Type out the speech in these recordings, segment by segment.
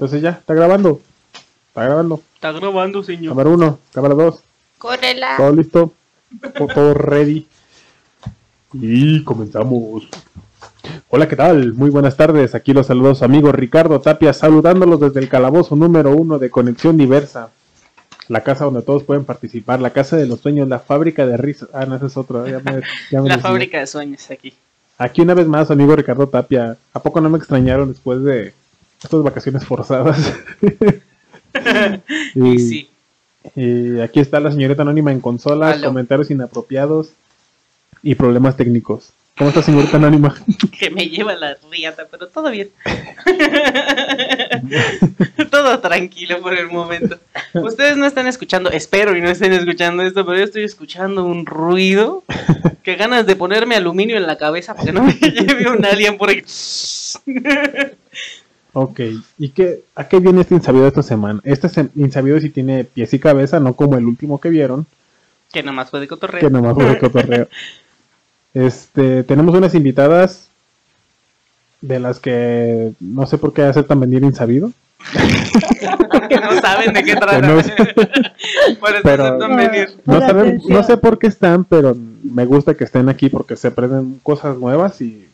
Entonces ya, está grabando. Está grabando. Está grabando, señor. Cámara 1, cámara 2. Córrela. Todo listo. Todo, ready. Y comenzamos. Hola, ¿qué tal? Muy buenas tardes. Aquí los saludos su amigo Ricardo Tapia, saludándolos desde el calabozo número uno de Conexión Diversa. La casa donde todos pueden participar, la casa de los sueños, la fábrica de risas. Ah, no, esa es otra. ya me- ya me La fábrica de sueños aquí. Aquí una vez más, amigo Ricardo Tapia. ¿A poco no me extrañaron después de estas vacaciones forzadas? Y sí. y aquí está la señorita anónima en consolas, Aló. comentarios inapropiados y problemas técnicos. ¿Cómo está señorita anónima? que me lleva la riata, pero todo bien. todo tranquilo por el momento. Ustedes no están escuchando, espero y no estén escuchando esto, pero yo estoy escuchando un ruido. Que ganas de ponerme aluminio en la cabeza para que no me lleve un alien por ahí. Ok, ¿y qué, a qué viene este insabido esta semana? Este insabido sí tiene pies y cabeza, no como el último que vieron, que nomás fue de cotorreo. que nomás fue de cotorreo. Este, tenemos unas invitadas de las que no sé por qué aceptan venir insabido. que no saben de qué trata. Que no sé. por eso Pero- aceptan venir. No, saben- no sé por qué están, pero me gusta que estén aquí porque se aprenden cosas nuevas y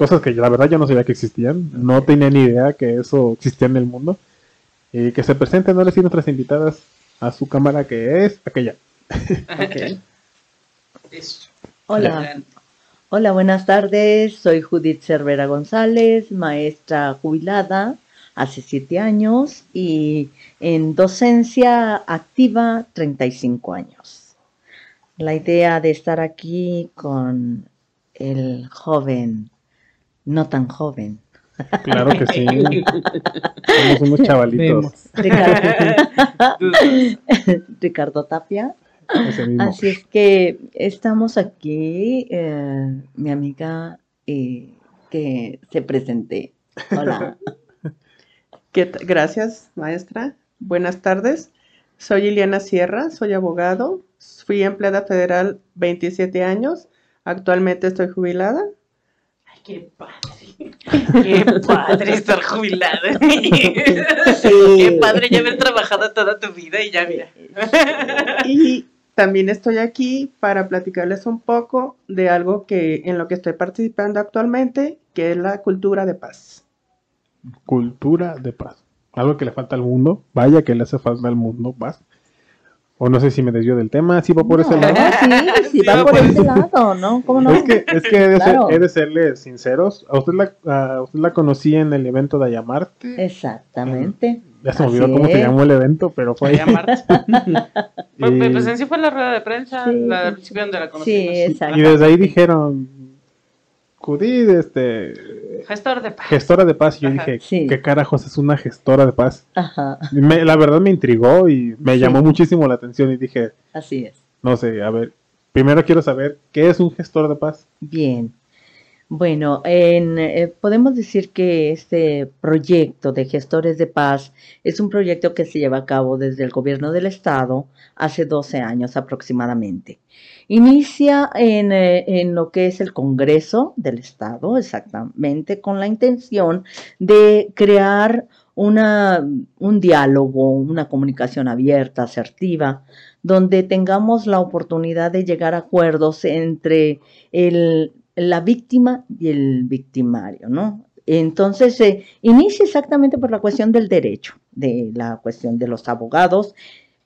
cosas que la verdad yo no sabía que existían. No tenía ni idea que eso existía en el mundo. Y que se presenten ahora sí nuestras invitadas a su cámara que es aquella. Hola, hola, buenas tardes. Soy Judith Cervera González, maestra jubilada hace siete años y en docencia activa 35 años. La idea de estar aquí con el joven, no tan joven, Claro que sí. Somos unos chavalitos. Ricardo, Ricardo Tapia. Así es que estamos aquí, eh, mi amiga eh, que se presente. Hola. ¿Qué t- Gracias, maestra. Buenas tardes. Soy Iliana Sierra, soy abogado. Fui empleada federal 27 años. Actualmente estoy jubilada. Qué padre. Qué padre estar jubilada. Qué padre ya haber trabajado toda tu vida y ya mira. Y también estoy aquí para platicarles un poco de algo que en lo que estoy participando actualmente, que es la cultura de paz. Cultura de paz. Algo que le falta al mundo. Vaya que le hace falta al mundo paz. O no sé si me desvío del tema. Sí va por ese No, lado. sí, sí, va Sí, por pues. ese lado, ¿no? ¿Cómo no? Es que, es que he, de ser- Claro. he de serle sinceros. A usted la, a usted la conocí en el evento de Ayamarte. Exactamente. Ya se me olvidó cómo se llamó el evento, pero fue ahí. Llamarte. Pues, Y- pues en sí fue la rueda de prensa, Sí. la del principio donde la Sí, conocimos. exacto. Y desde ahí dijeron, Judith, este, Gestor de paz. gestora de paz. Y yo Ajá. dije, Sí. ¿qué carajos es una gestora de paz? Ajá, Y me- la verdad me intrigó y me Sí. llamó muchísimo la atención y dije, así es. no sé, a ver, primero quiero saber, ¿qué es un gestor de paz? Bien. Bueno, en, eh, podemos decir que este proyecto de gestores de paz es un proyecto que se lleva a cabo desde el gobierno del estado hace 12 años aproximadamente. Inicia en, eh, en lo que es el Congreso del Estado, exactamente, con la intención de crear una, un diálogo, una comunicación abierta, asertiva, donde tengamos la oportunidad de llegar a acuerdos entre el, la víctima y el victimario, ¿no? Entonces, se inicia exactamente por la cuestión del derecho, de la cuestión de los abogados,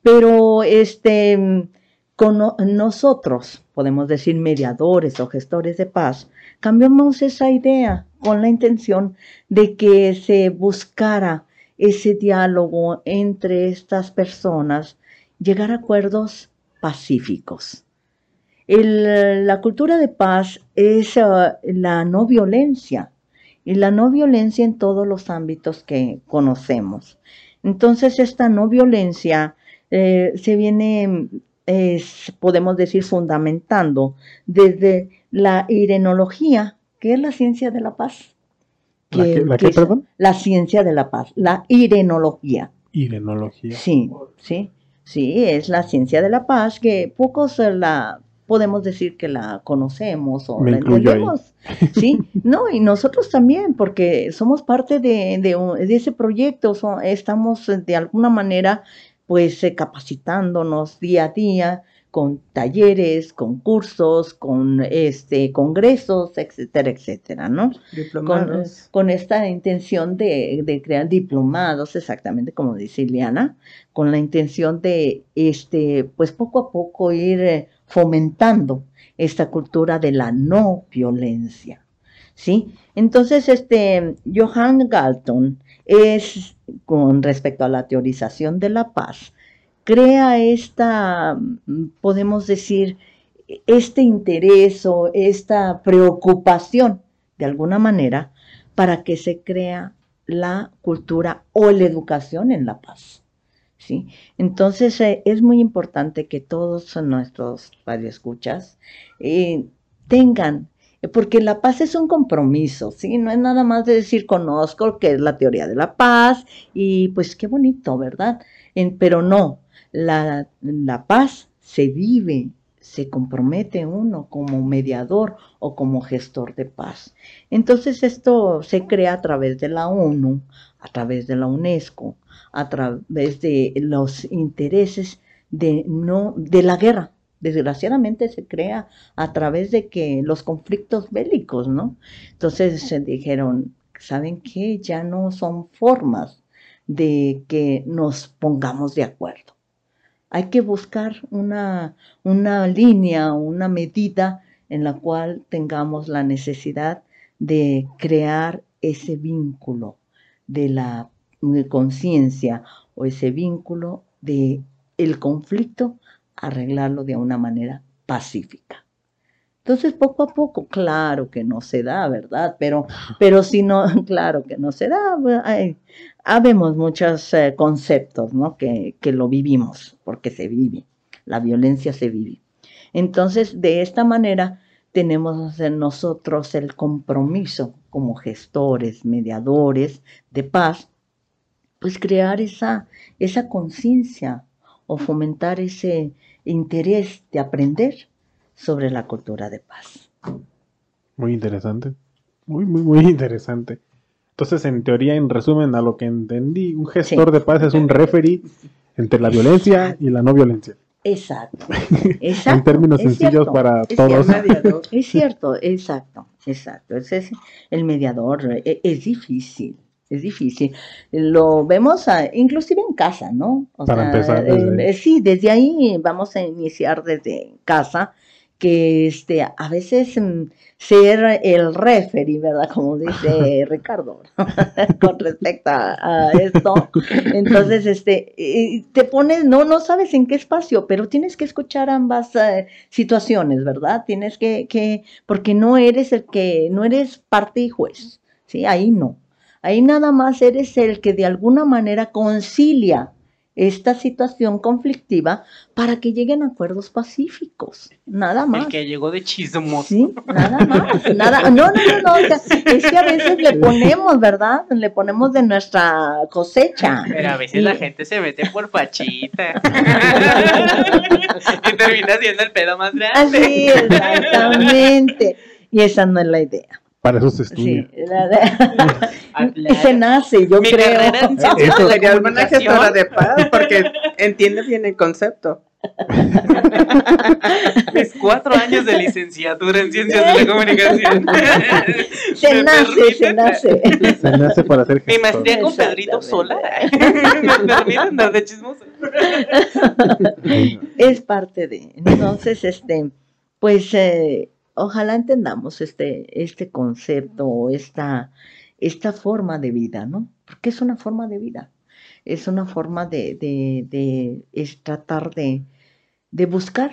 pero este, con no- nosotros, podemos decir mediadores o gestores de paz, cambiamos esa idea con la intención de que se buscara ese diálogo entre estas personas, llegar a acuerdos pacíficos. La cultura de paz es ah, la no violencia y la no violencia en todos los ámbitos que conocemos. Entonces, esta no violencia eh, se viene, es, podemos decir, fundamentando desde la irenología, que es la ciencia de la paz. ¿La perdón? La ciencia de la paz, la irenología. Irenología. Sí, sí, sí, es la ciencia de la paz que pocos la podemos decir que la conocemos o Me la entendemos. Sí, no, y nosotros también, porque somos parte de, de de ese proyecto, so- estamos de alguna manera pues eh, capacitándonos día a día con talleres, con cursos, con este congresos, etcétera, etcétera, ¿no? Con, Diplomados. con esta intención de, de crear diplomados, exactamente como dice Ileana, con la intención de, este, pues poco a poco ir eh, fomentando esta cultura de la no violencia, ¿sí? Entonces, este, Johann Galton es, con respecto a la teorización de la paz, crea esta, podemos decir, este interés o esta preocupación, de alguna manera, para que se crea la cultura o la educación en la paz. ¿sí? Entonces eh, es muy importante que todos nuestros radioescuchas eh, tengan, porque la paz es un compromiso, ¿sí? No es nada más de decir conozco que es la teoría de la paz y pues qué bonito, ¿verdad? Pero no, la, la paz se vive, se compromete uno como mediador o como gestor de paz. Entonces esto se crea a través de la ONU, a través de la UNESCO, a través de los intereses de no de la guerra. Desgraciadamente se crea a través de que los conflictos bélicos, ¿no? Entonces se dijeron, ¿saben qué? Ya no son formas de que nos pongamos de acuerdo. Hay que buscar una, una línea, una medida en la cual tengamos la necesidad de crear ese vínculo de la conciencia o ese vínculo de el conflicto, arreglarlo de una manera pacífica. Entonces, poco a poco, claro que no se da, ¿verdad? Pero, pero si no, claro que no se da, hay, habemos muchos eh, conceptos, ¿no? Que, que lo vivimos, porque se vive, la violencia se vive. Entonces, de esta manera, tenemos en nosotros el compromiso como gestores, mediadores de paz, pues crear esa, esa conciencia o fomentar ese interés de aprender sobre la cultura de paz. Muy interesante. Muy, muy, muy interesante. Entonces, en teoría, en resumen, a lo que entendí, un gestor de paz es un referee entre la violencia y la no violencia. Exacto. exacto en términos es sencillos cierto, para es todos. cierto. Es cierto, exacto, exacto. Ese es el mediador. e- Es, difícil, es difícil. Lo vemos ah, inclusive en casa, ¿no? O Para empezar desde eh, eh, sí, desde ahí vamos a iniciar desde casa, que este, a veces mm, ser el referee, ¿verdad? Como dice Ricardo, con respecto a, a esto. Entonces, este, te pones, no, no sabes en qué espacio, pero tienes que escuchar ambas eh, situaciones, ¿verdad? Tienes que, que, porque no eres el que, no eres parte y juez, ¿sí? Ahí no. Ahí nada más eres el que de alguna manera concilia esta situación conflictiva para que lleguen a acuerdos pacíficos, nada más. El que llegó de chismoso. Sí, nada más, nada, no, no, no, no, o sea, es que a veces le ponemos, ¿verdad? Le ponemos de nuestra cosecha. Pero a veces Y- la gente se mete por fachita. y termina siendo el pedo más grande. Así, exactamente. Y esa no es la idea. Para eso se estudia. Sí, la- la- Aclara. se nace, yo Mi creo. Eso- Sería una comunicación. gestora de paz porque entiende bien el concepto. Mis cuatro años de licenciatura en ciencias de la comunicación. Se nace, se permiten- nace. Se nace para ser Mi gestor. maestría con Pedrito Sola. Me permite andar de chismoso. es parte de. Entonces, este, pues, eh, ojalá entendamos este, este concepto o esta, esta forma de vida, ¿no? Porque es una forma de vida. Es una forma de, de, de tratar de, de buscar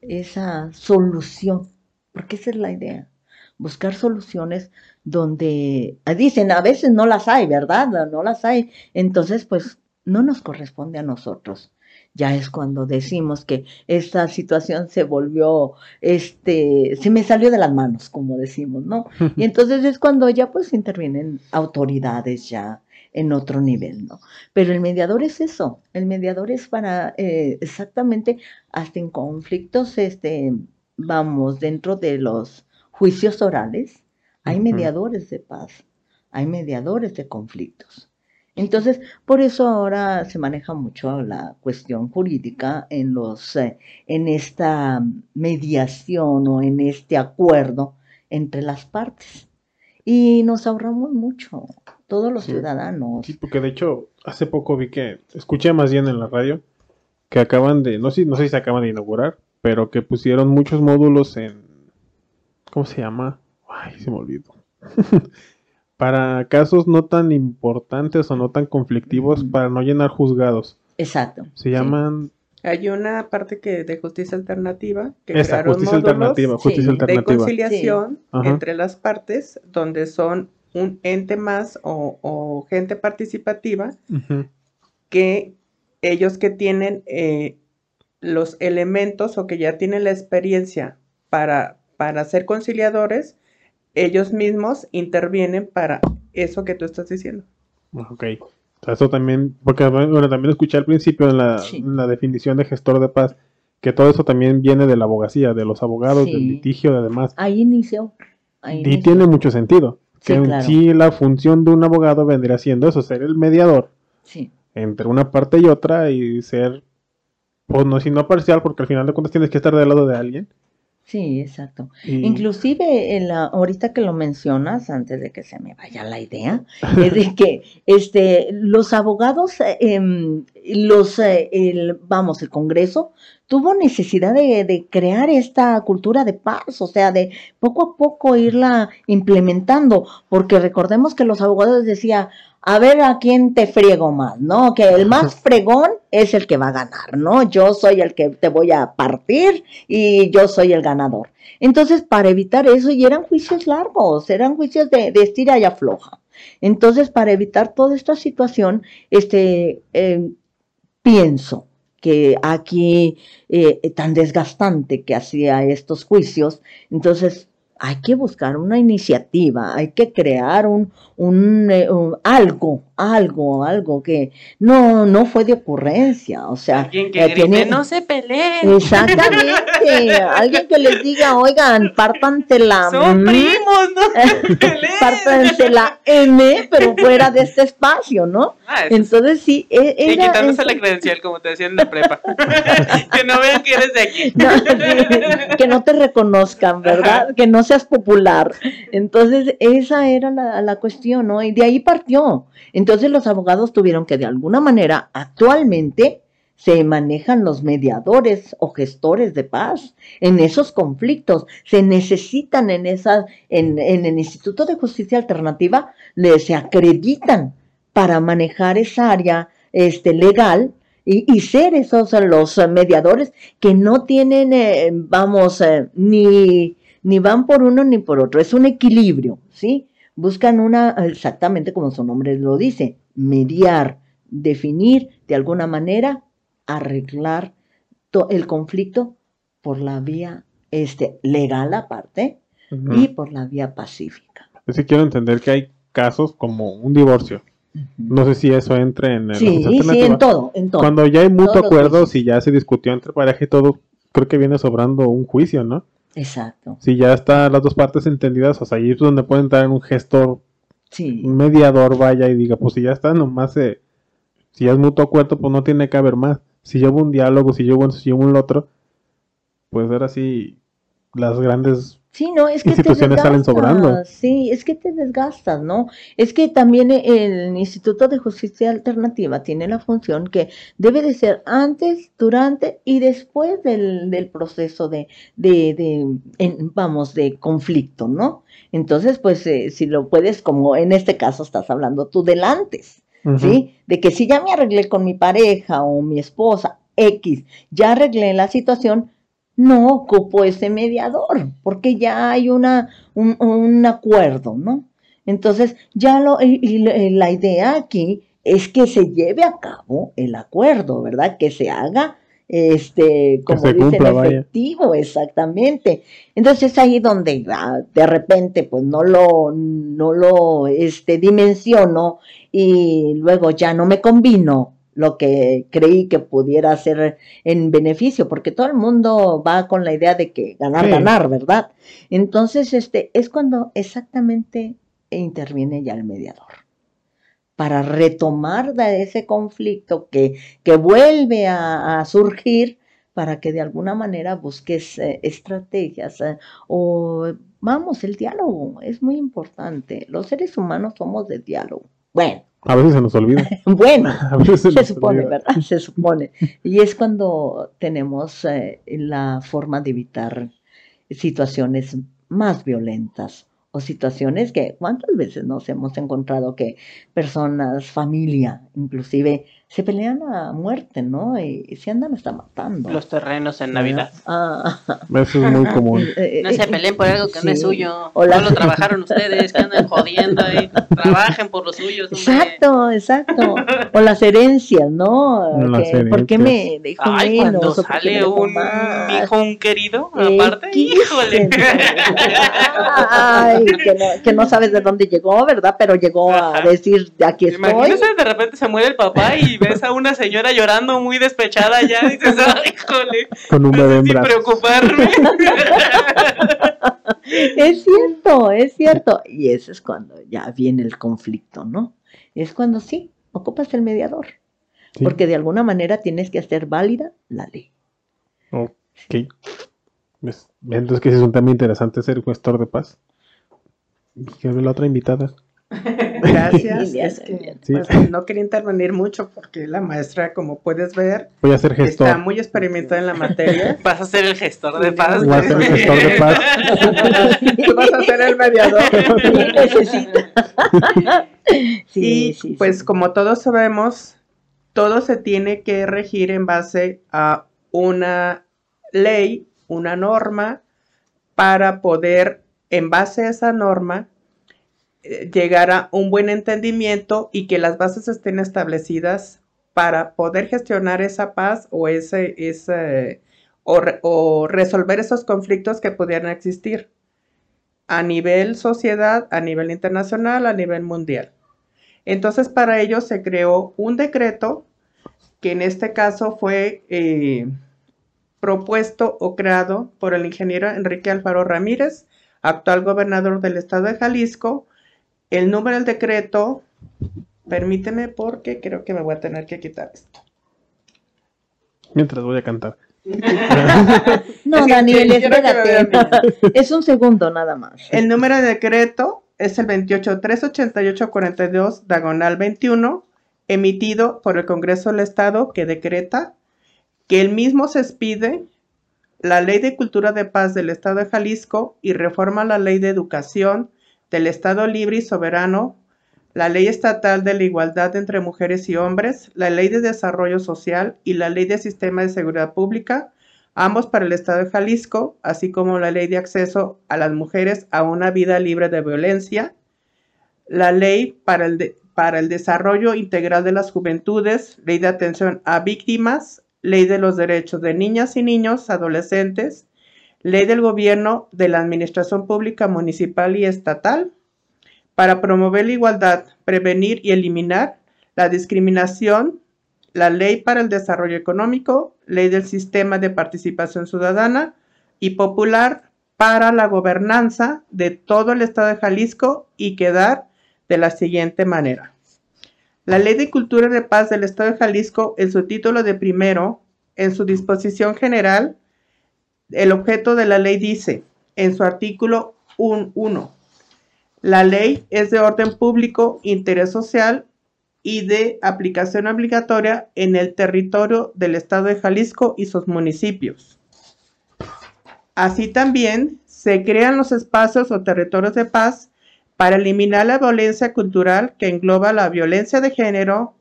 esa solución, porque esa es la idea. Buscar soluciones donde ah, dicen a veces no las hay, ¿verdad? No las hay. Entonces, pues no nos corresponde a nosotros ya es cuando decimos que esta situación se volvió, este, se me salió de las manos, como decimos, ¿no? Y entonces es cuando ya pues intervienen autoridades ya en otro nivel, ¿no? Pero el mediador es eso, el mediador es para eh, exactamente hasta en conflictos, este, vamos, dentro de los juicios orales, hay mediadores de paz, hay mediadores de conflictos. Entonces, por eso ahora se maneja mucho la cuestión jurídica en los, eh, en esta mediación o en este acuerdo entre las partes. Y nos ahorramos mucho, todos los Sí. ciudadanos. Sí, porque de hecho, hace poco vi que, escuché más bien en la radio, que acaban de, no sé, no sé si se acaban de inaugurar, pero que pusieron muchos módulos en, ¿cómo se llama? Ay, se me olvidó. para casos no tan importantes o no tan conflictivos, para no llenar juzgados. Exacto. Se sí. llaman Hay una parte que de justicia alternativa que esa, crearon justicia alternativa, justicia sí, de de alternativa. conciliación entre las partes, donde son un ente más o, o gente participativa que ellos que tienen eh, los elementos o que ya tienen la experiencia para, para ser conciliadores, ellos mismos intervienen para eso que tú estás diciendo. Ok. O sea, eso también, porque bueno, también escuché al principio en la, Sí. en la definición de gestor de paz, que todo eso también viene de la abogacía, de los abogados, del litigio, de demás. Ahí inició. ahí Y inició. tiene mucho sentido. Sí, Que en sí la función de un abogado vendría siendo eso, ser el mediador Sí, entre una parte y otra y ser, pues no, si no parcial, porque al final de cuentas tienes que estar del lado de alguien. Sí, exacto. Y, Inclusive, en la, ahorita que lo mencionas, antes de que se me vaya la idea, es de que este, los abogados, eh, em, los, eh, el, vamos, el Congreso tuvo necesidad de, de crear esta cultura de paz, o sea, de poco a poco irla implementando, porque recordemos que los abogados decían, a ver a quién te friego más, ¿no? Que el más fregón es el que va a ganar, ¿no? Yo soy el que te voy a partir y yo soy el ganador. Entonces, para evitar eso, y eran juicios largos, eran juicios de, de estira y afloja. Entonces, para evitar toda esta situación, este, eh, pienso que aquí eh, tan desgastante que hacía estos juicios, entonces hay que buscar una iniciativa, hay que crear un, un, eh, algo, algo, algo que no, no fue de ocurrencia, o sea, Alguien que eh, grite, tiene- no se peleen. Exactamente, alguien que les diga, oigan, pártanse la Son primos, no peleen. pártanse la M, pero fuera de este espacio, ¿no? Ah, Entonces sí, e- Y era quitándose eso. la credencial, como te decían en la prepa. que no vean que eres de aquí. No, sí, que no te reconozcan, ¿verdad? Que no seas popular. Entonces, esa era la, la cuestión, ¿no? Y de ahí partió. Entonces, los abogados tuvieron que, de alguna manera, actualmente se manejan los mediadores o gestores de paz en esos conflictos. Se necesitan en esa, en, en el Instituto de Justicia Alternativa, le, se acreditan para manejar esa área este, legal y, ser esos los mediadores que no tienen, eh, vamos, eh, ni, ni van por uno ni por otro. Es un equilibrio, ¿sí? Buscan una, exactamente como su nombre lo dice, mediar, definir de alguna manera, arreglar el conflicto por la vía este, legal aparte y por la vía pacífica. Sí quiero entender que hay casos como un divorcio. No sé si eso entre en el Sí, sí, en todo, en todo. Cuando ya hay mutuo acuerdo, si ya se discutió entre pareja y todo, creo que viene sobrando un juicio, ¿no? Exacto, Si ya están las dos partes entendidas, o sea, ahí es donde puede entrar un gestor, sí. un mediador, vaya y diga, pues si ya está, nomás se, si ya es mutuo acuerdo, pues no tiene que haber más. Si hubo un diálogo, si hubo, si hubo un otro, pues ahora sí, las grandes Sí, no, es que te salen sobrando. Sí, es que te desgastas, ¿no? Es que también el Instituto de Justicia Alternativa tiene la función que debe de ser antes, durante y después del, del proceso de, de, de en- vamos, de conflicto, ¿no? Entonces, pues, eh, si lo puedes, como en este caso estás hablando tú del antes. ¿sí? De que si ya me arreglé con mi pareja o mi esposa, X, ya arreglé la situación, no ocupo ese mediador, porque ya hay una, un, un acuerdo, ¿no? Entonces, ya lo, y, y la- idea aquí es que se lleve a cabo el acuerdo, ¿verdad? Que se haga, este, como dicen, cumpla, vaya. efectivo, exactamente. Entonces es ahí donde ah, de repente, pues no lo, no lo, este, dimensiono y luego ya no me combino lo que creí que pudiera ser en beneficio, porque todo el mundo va con la idea de que ganar, Sí. ganar, ¿verdad? Entonces, este, es cuando exactamente interviene ya el mediador para retomar de ese conflicto que, que vuelve a, a surgir para que de alguna manera busques eh, estrategias eh, o vamos, el diálogo es muy importante. Los seres humanos somos de diálogo. Bueno, A veces se nos olvida. bueno, se, supone, olvida. ¿verdad? Se supone. Y es cuando tenemos eh, la forma de evitar situaciones más violentas o situaciones que, ¿cuántas veces nos hemos encontrado que personas, familia, inclusive, se pelean a muerte, ¿no? Y, se andan hasta matando. Los terrenos en Navidad. Ah, Eso es muy común. eh, No eh, se peleen por algo que no es sí. suyo. No lo trabajaron ustedes, que andan jodiendo ahí. Trabajen por los suyos. hombre. Exacto, exacto. O las herencias, ¿no? Las Que, ¿Por qué me herencias. dejó Ay, cuando menos? ¿O por qué me sale un más? hijo, un querido, Eh, aparte, híjole. Ay, que no, que no sabes de dónde llegó, ¿verdad? Pero llegó a decir, aquí estoy. Imagínese, de repente se muere el papá y ves a una señora llorando muy despechada ya, y dices, ay, híjole, Con un bebé sé en si brazos. preocuparme. Es cierto, es cierto. Y ese es cuando ya viene el conflicto, ¿no? Es cuando sí, ocupas el mediador. Sí. Porque de alguna manera tienes que hacer válida la ley. Ok. Pues, Entonces, que es un tema interesante ser gestor de paz. Y que la otra invitada. Gracias. Liliana, es que, Liliana. Sí. pues, no quería intervenir mucho porque la maestra, como puedes ver, Voy a ser gestor. está muy experimentada en la materia. Vas a ser el gestor de paz. Voy a ser el gestor de paz. Tú vas a ser el mediador. Sí, necesita. Sí, y sí, sí. pues como todos sabemos, todo se tiene que regir en base a una ley, una norma, para poder, en base a esa norma, llegar a un buen entendimiento y que las bases estén establecidas para poder gestionar esa paz o ese, ese o, o resolver esos conflictos que pudieran existir a nivel sociedad, a nivel internacional, a nivel mundial. Entonces, para ello se creó un decreto que en este caso fue eh, propuesto o creado por el ingeniero Enrique Alfaro Ramírez, actual gobernador del estado de Jalisco. El número del decreto, permíteme porque creo que me voy a tener que quitar esto. Mientras voy a cantar. No, Es que Daniel, espérate. Es un segundo nada más. El número de decreto es el 2838842 diagonal 21, emitido por el Congreso del Estado que decreta que el mismo se expide la Ley de Cultura de Paz del Estado de Jalisco y reforma la Ley de Educación del Estado Libre y Soberano, la Ley Estatal de la Igualdad entre Mujeres y Hombres, la Ley de Desarrollo Social y la Ley de Sistema de Seguridad Pública, ambos para el Estado de Jalisco, así como la Ley de Acceso a las Mujeres a una Vida Libre de Violencia, la Ley para el, para el Desarrollo Integral de las Juventudes, Ley de Atención a Víctimas, Ley de los Derechos de Niñas y Niños, Adolescentes, Ley del Gobierno de la Administración Pública Municipal y Estatal, para promover la igualdad, prevenir y eliminar la discriminación, la Ley para el Desarrollo Económico, Ley del Sistema de Participación Ciudadana y Popular para la gobernanza de todo el Estado de Jalisco y quedar de la siguiente manera. La Ley de Cultura y de Paz del Estado de Jalisco, en su título de primero, en su disposición general, el objeto de la ley dice, en su artículo 1, la ley es de orden público, interés social y de aplicación obligatoria en el territorio del Estado de Jalisco y sus municipios. Así también se crean los espacios o territorios de paz para eliminar la violencia cultural que engloba la violencia de género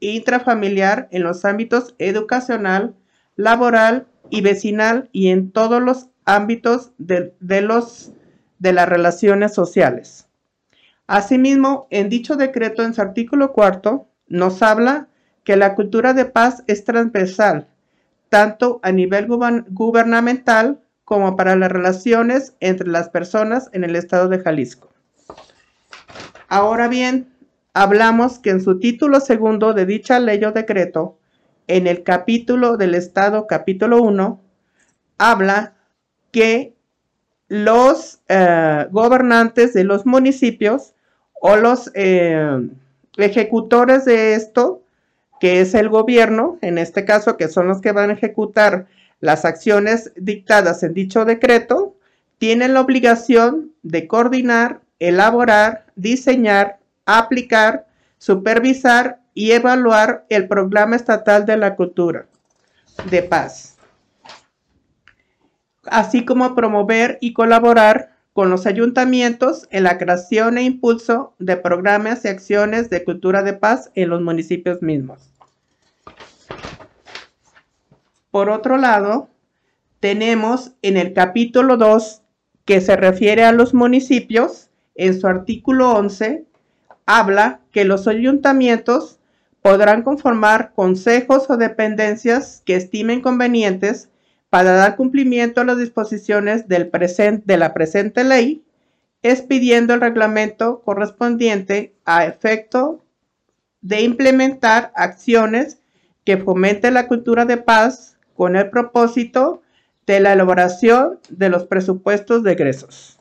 intrafamiliar en los ámbitos educacional, laboral y vecinal y en todos los ámbitos de, de los, de las relaciones sociales. Asimismo, en dicho decreto, en su artículo cuarto, nos habla que la cultura de paz es transversal, tanto a nivel gubernamental como para las relaciones entre las personas en el estado de Jalisco. Ahora bien, hablamos que en su título segundo de dicha ley o decreto, en el capítulo del Estado, capítulo 1, habla que los eh, gobernantes de los municipios o los eh, ejecutores de esto, que es el gobierno, en este caso, que son los que van a ejecutar las acciones dictadas en dicho decreto, tienen la obligación de coordinar, elaborar, diseñar, aplicar, supervisar y evaluar el programa estatal de la cultura de paz, así como promover y colaborar con los ayuntamientos en la creación e impulso de programas y acciones de cultura de paz en los municipios mismos. Por otro lado, tenemos en el capítulo 2 que se refiere a los municipios, en su artículo 11, habla que los ayuntamientos podrán conformar consejos o dependencias que estimen convenientes para dar cumplimiento a las disposiciones del de la presente ley, expidiendo el reglamento correspondiente a efecto de implementar acciones que fomenten la cultura de paz con el propósito de la elaboración de los presupuestos de egresos.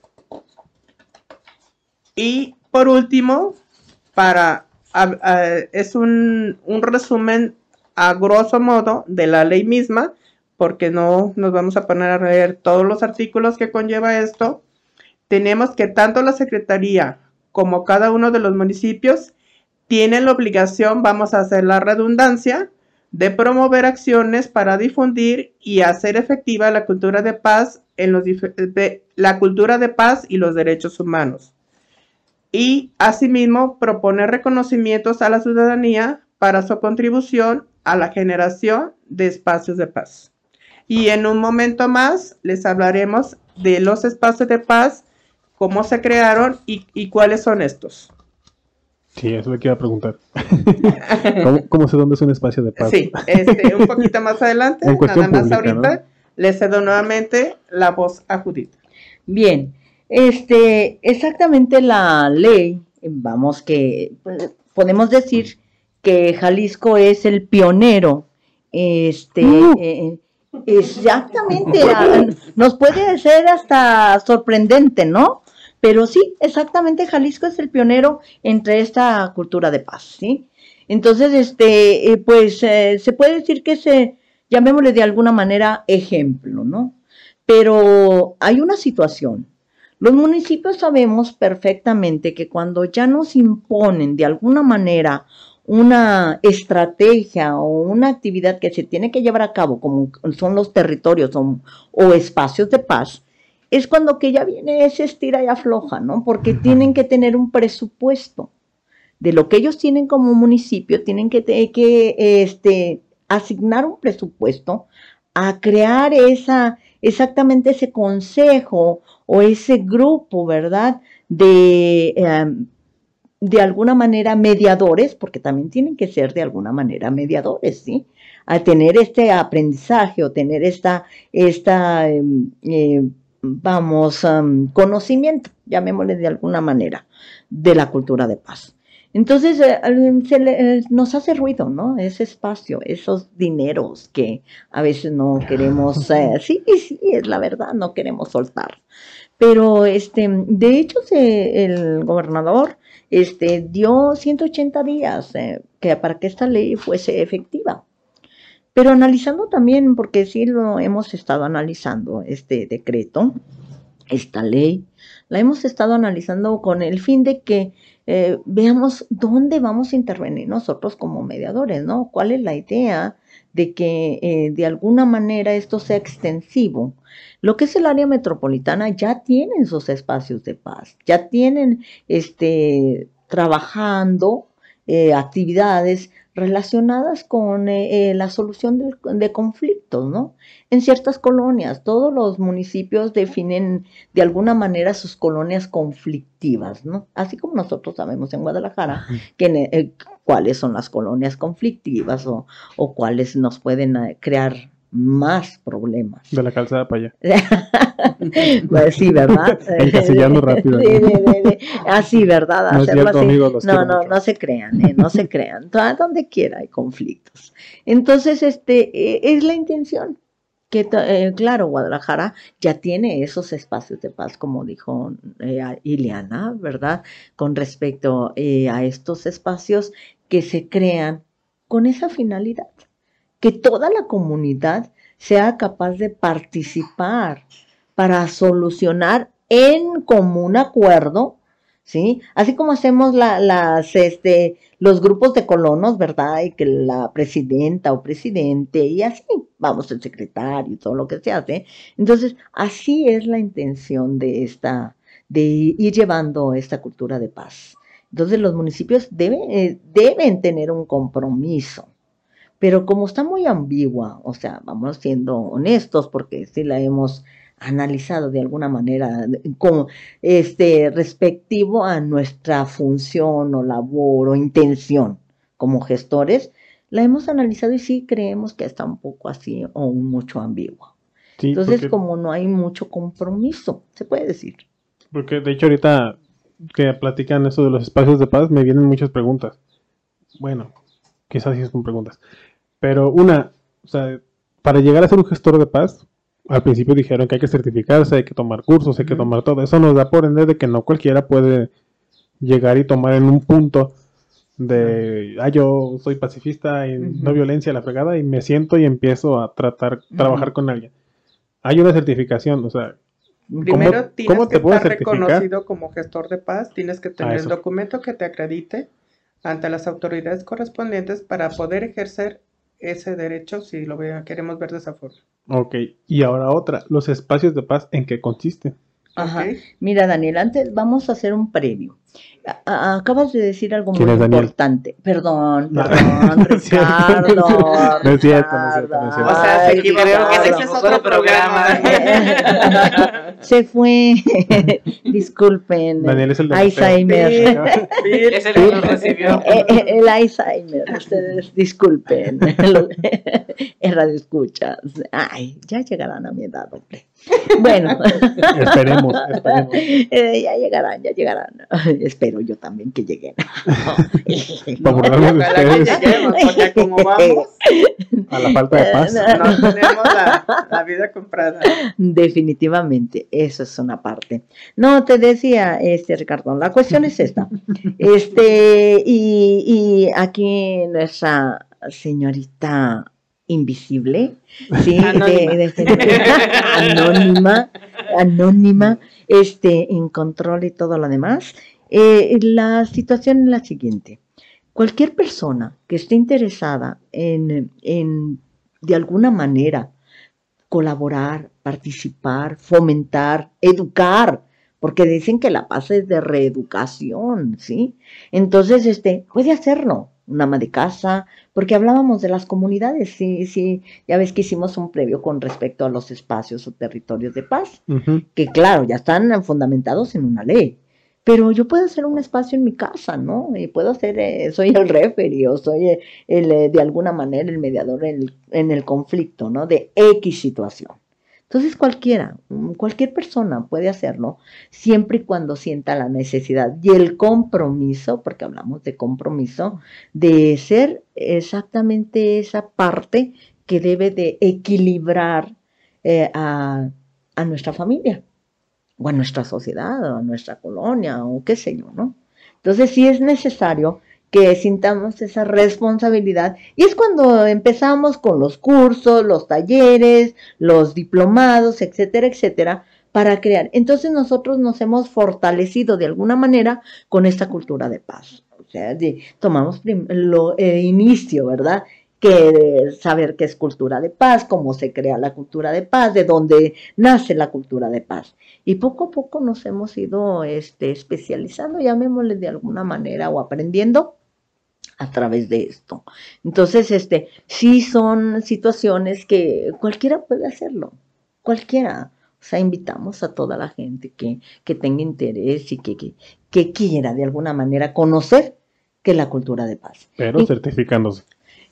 Y por último, para es un, resumen a grosso modo de la ley misma, porque no nos vamos a poner a leer todos los artículos que conlleva esto. Tenemos que tanto la Secretaría como cada uno de los municipios tienen la obligación, vamos a hacer la redundancia, de promover acciones para difundir y hacer efectiva la cultura de paz en los la cultura de paz y los derechos humanos y asimismo proponer reconocimientos a la ciudadanía para su contribución a la generación de espacios de paz. Y en un momento más les hablaremos de los espacios de paz, cómo se crearon y, cuáles son estos. Sí, eso me quiero preguntar. ¿Cómo, sé dónde es un espacio de paz? Sí, este, un poquito más adelante, nada más ahorita, les cedo nuevamente la voz a Judith. Bien, este, exactamente la ley, vamos que podemos decir que Jalisco es el pionero. Este, uh. eh, exactamente, nos puede ser hasta sorprendente, ¿no? Pero sí, exactamente Jalisco es el pionero entre esta cultura de paz, ¿sí? Entonces, este, eh, pues eh, se puede decir que se, llamémosle de alguna manera ejemplo, ¿no? Pero hay una situación los municipios sabemos perfectamente que cuando ya nos imponen de alguna manera una estrategia o una actividad que se tiene que llevar a cabo, como son los territorios o, espacios de paz, es cuando que ya viene ese estira y afloja, ¿no? Porque tienen que tener un presupuesto. De lo que ellos tienen como municipio, tienen que, que este, asignar un presupuesto a crear esa, exactamente ese consejo o ese grupo, ¿verdad? De, em, de alguna manera mediadores, porque también tienen que ser de alguna manera mediadores, ¿sí? A tener este aprendizaje o tener esta, esta em, eh, vamos, em, conocimiento, llamémosle de alguna manera, de la cultura de paz. Entonces eh, se eh, nos hace ruido, ¿no? Ese espacio, esos dineros que a veces no queremos, eh, sí, sí, es la verdad, no queremos soltar. Pero este, de hecho, el gobernador este, dio 180 días que, para que esta ley fuese efectiva. Pero analizando también, porque sí lo hemos estado analizando, este decreto, esta ley, la hemos estado analizando con el fin de que eh, veamos dónde vamos a intervenir nosotros como mediadores, ¿no? ¿Cuál es la idea de que eh, de alguna manera esto sea extensivo? Lo que es el área metropolitana ya tienen sus espacios de paz, ya tienen este, trabajando eh, actividades relacionadas con eh, eh, la solución de, conflictos, ¿no? En ciertas colonias, todos los municipios definen de alguna manera sus colonias conflictivas, ¿no? Así como nosotros sabemos en Guadalajara que, cuáles son las colonias conflictivas o, o cuáles nos pueden crear más problemas. De la calzada para allá. Pues sí, ¿verdad? Encasillando rápido. Sí, de- de- de- Así, ¿verdad? No es Hacerlo cierto, así. amigos, los No, no, mucho. no se crean, eh, no se crean. A donde quiera hay conflictos. Entonces, este, eh, es la intención. Que, eh, claro, Guadalajara ya tiene esos espacios de paz, como dijo eh, Ileana, ¿verdad? Con respecto eh, a estos espacios que se crean con esa finalidad, que toda la comunidad sea capaz de participar para solucionar en común acuerdo, ¿sí? Así como hacemos la- las, este, los grupos de colonos, ¿verdad? Y que la presidenta o presidente, y así, vamos, el secretario y todo lo que se hace. Entonces, así es la intención de esta, de ir llevando esta cultura de paz. Entonces, los municipios deben, eh, deben tener un compromiso. Pero como está muy ambigua, o sea, vamos siendo honestos, porque sí la hemos analizado de alguna manera como este respectivo a nuestra función o labor o intención como gestores, la hemos analizado y sí creemos que está un poco así o mucho ambigua. Sí, Entonces, porque, como no hay mucho compromiso, se puede decir. porque de hecho ahorita que platican eso de los espacios de paz, me vienen muchas preguntas. Bueno, quizás sí es con preguntas. Pero una, o sea, para llegar a ser un gestor de paz, al principio dijeron que hay que certificarse, hay que tomar cursos, hay que tomar todo. Eso nos da por ende de que no cualquiera puede llegar y tomar en un punto de, ah, yo soy pacifista y no Ujú. violencia, la fregada, y me siento y empiezo a tratar, trabajar con alguien. Hay una certificación, o sea, Primero tienes cómo que te estar reconocido como gestor de paz, tienes que tener el documento que te acredite ante las autoridades correspondientes para poder ejercer ese derecho si lo vea- queremos ver de esa forma. ok. Y ahora otra, los espacios de paz, ¿en qué consisten? Ajá. Mira, Daniel, antes vamos a hacer un previo. A- a- acabas de decir algo muy ¿Quién es importante. Perdón, No. perdón, No es cierto, Ricardo. no es cierto, no es cierto, es. O sea, se equivocó. que Ese es es otro programa. Se fue. Disculpen. Daniel es el de Alzheimer. Ese que lo recibió. Eh, eh, el Alzheimer, ustedes disculpen. En radio escuchas. Ay, ya llegarán a mi edad, hombre. Bueno, esperemos, esperemos. eh, ya llegarán, ya llegarán. Espero yo también que lleguen. Para burlarnos de que ustedes lleguemos, porque como vamos, a la falta de paz. no tenemos la, la vida comprada. Definitivamente, eso es una parte. No, te decía, este Ricardo, la cuestión es esta. Este, y, y aquí nuestra señorita invisible, sí, de- Anónima. de- anónima, anónima, este, en control y todo lo demás. Eh, la situación es la siguiente. Cualquier persona que esté interesada en, en de alguna manera, colaborar, participar, fomentar, educar, porque dicen que la paz es de reeducación, ¿sí? Entonces, este, puede hacerlo, una ama de casa, porque hablábamos de las comunidades, sí, sí, ya ves que hicimos un previo con respecto a los espacios o territorios de paz, que claro, ya están fundamentados en una ley. Pero yo puedo hacer un espacio en mi casa, ¿no? Y puedo hacer, eh, soy el referee o soy eh, el, eh, de alguna manera el mediador en el, conflicto, ¿no? De X situación. Entonces cualquiera, mm, cualquier persona puede hacerlo siempre y cuando sienta la necesidad y el compromiso, porque hablamos de compromiso, de ser exactamente esa parte que debe de equilibrar a nuestra familia o a nuestra sociedad o a nuestra colonia o qué sé yo, ¿no? Entonces sí es necesario que sintamos esa responsabilidad y es cuando empezamos con los cursos, los talleres, los diplomados, etcétera, etcétera, para crear. Entonces nosotros nos hemos fortalecido de alguna manera con esta cultura de paz. O sea, tomamos lo, el inicio, ¿verdad? Que saber qué es cultura de paz, cómo se crea la cultura de paz, de dónde nace la cultura de paz. Y poco a poco nos hemos ido este, especializando, llamémosle de alguna manera, o aprendiendo a través de esto. Entonces, este, sí son situaciones que cualquiera puede hacerlo, cualquiera. O sea, invitamos a toda la gente que, que tenga interés y que, que, que quiera de alguna manera conocer qué es la cultura de paz. Pero Y- certificándose.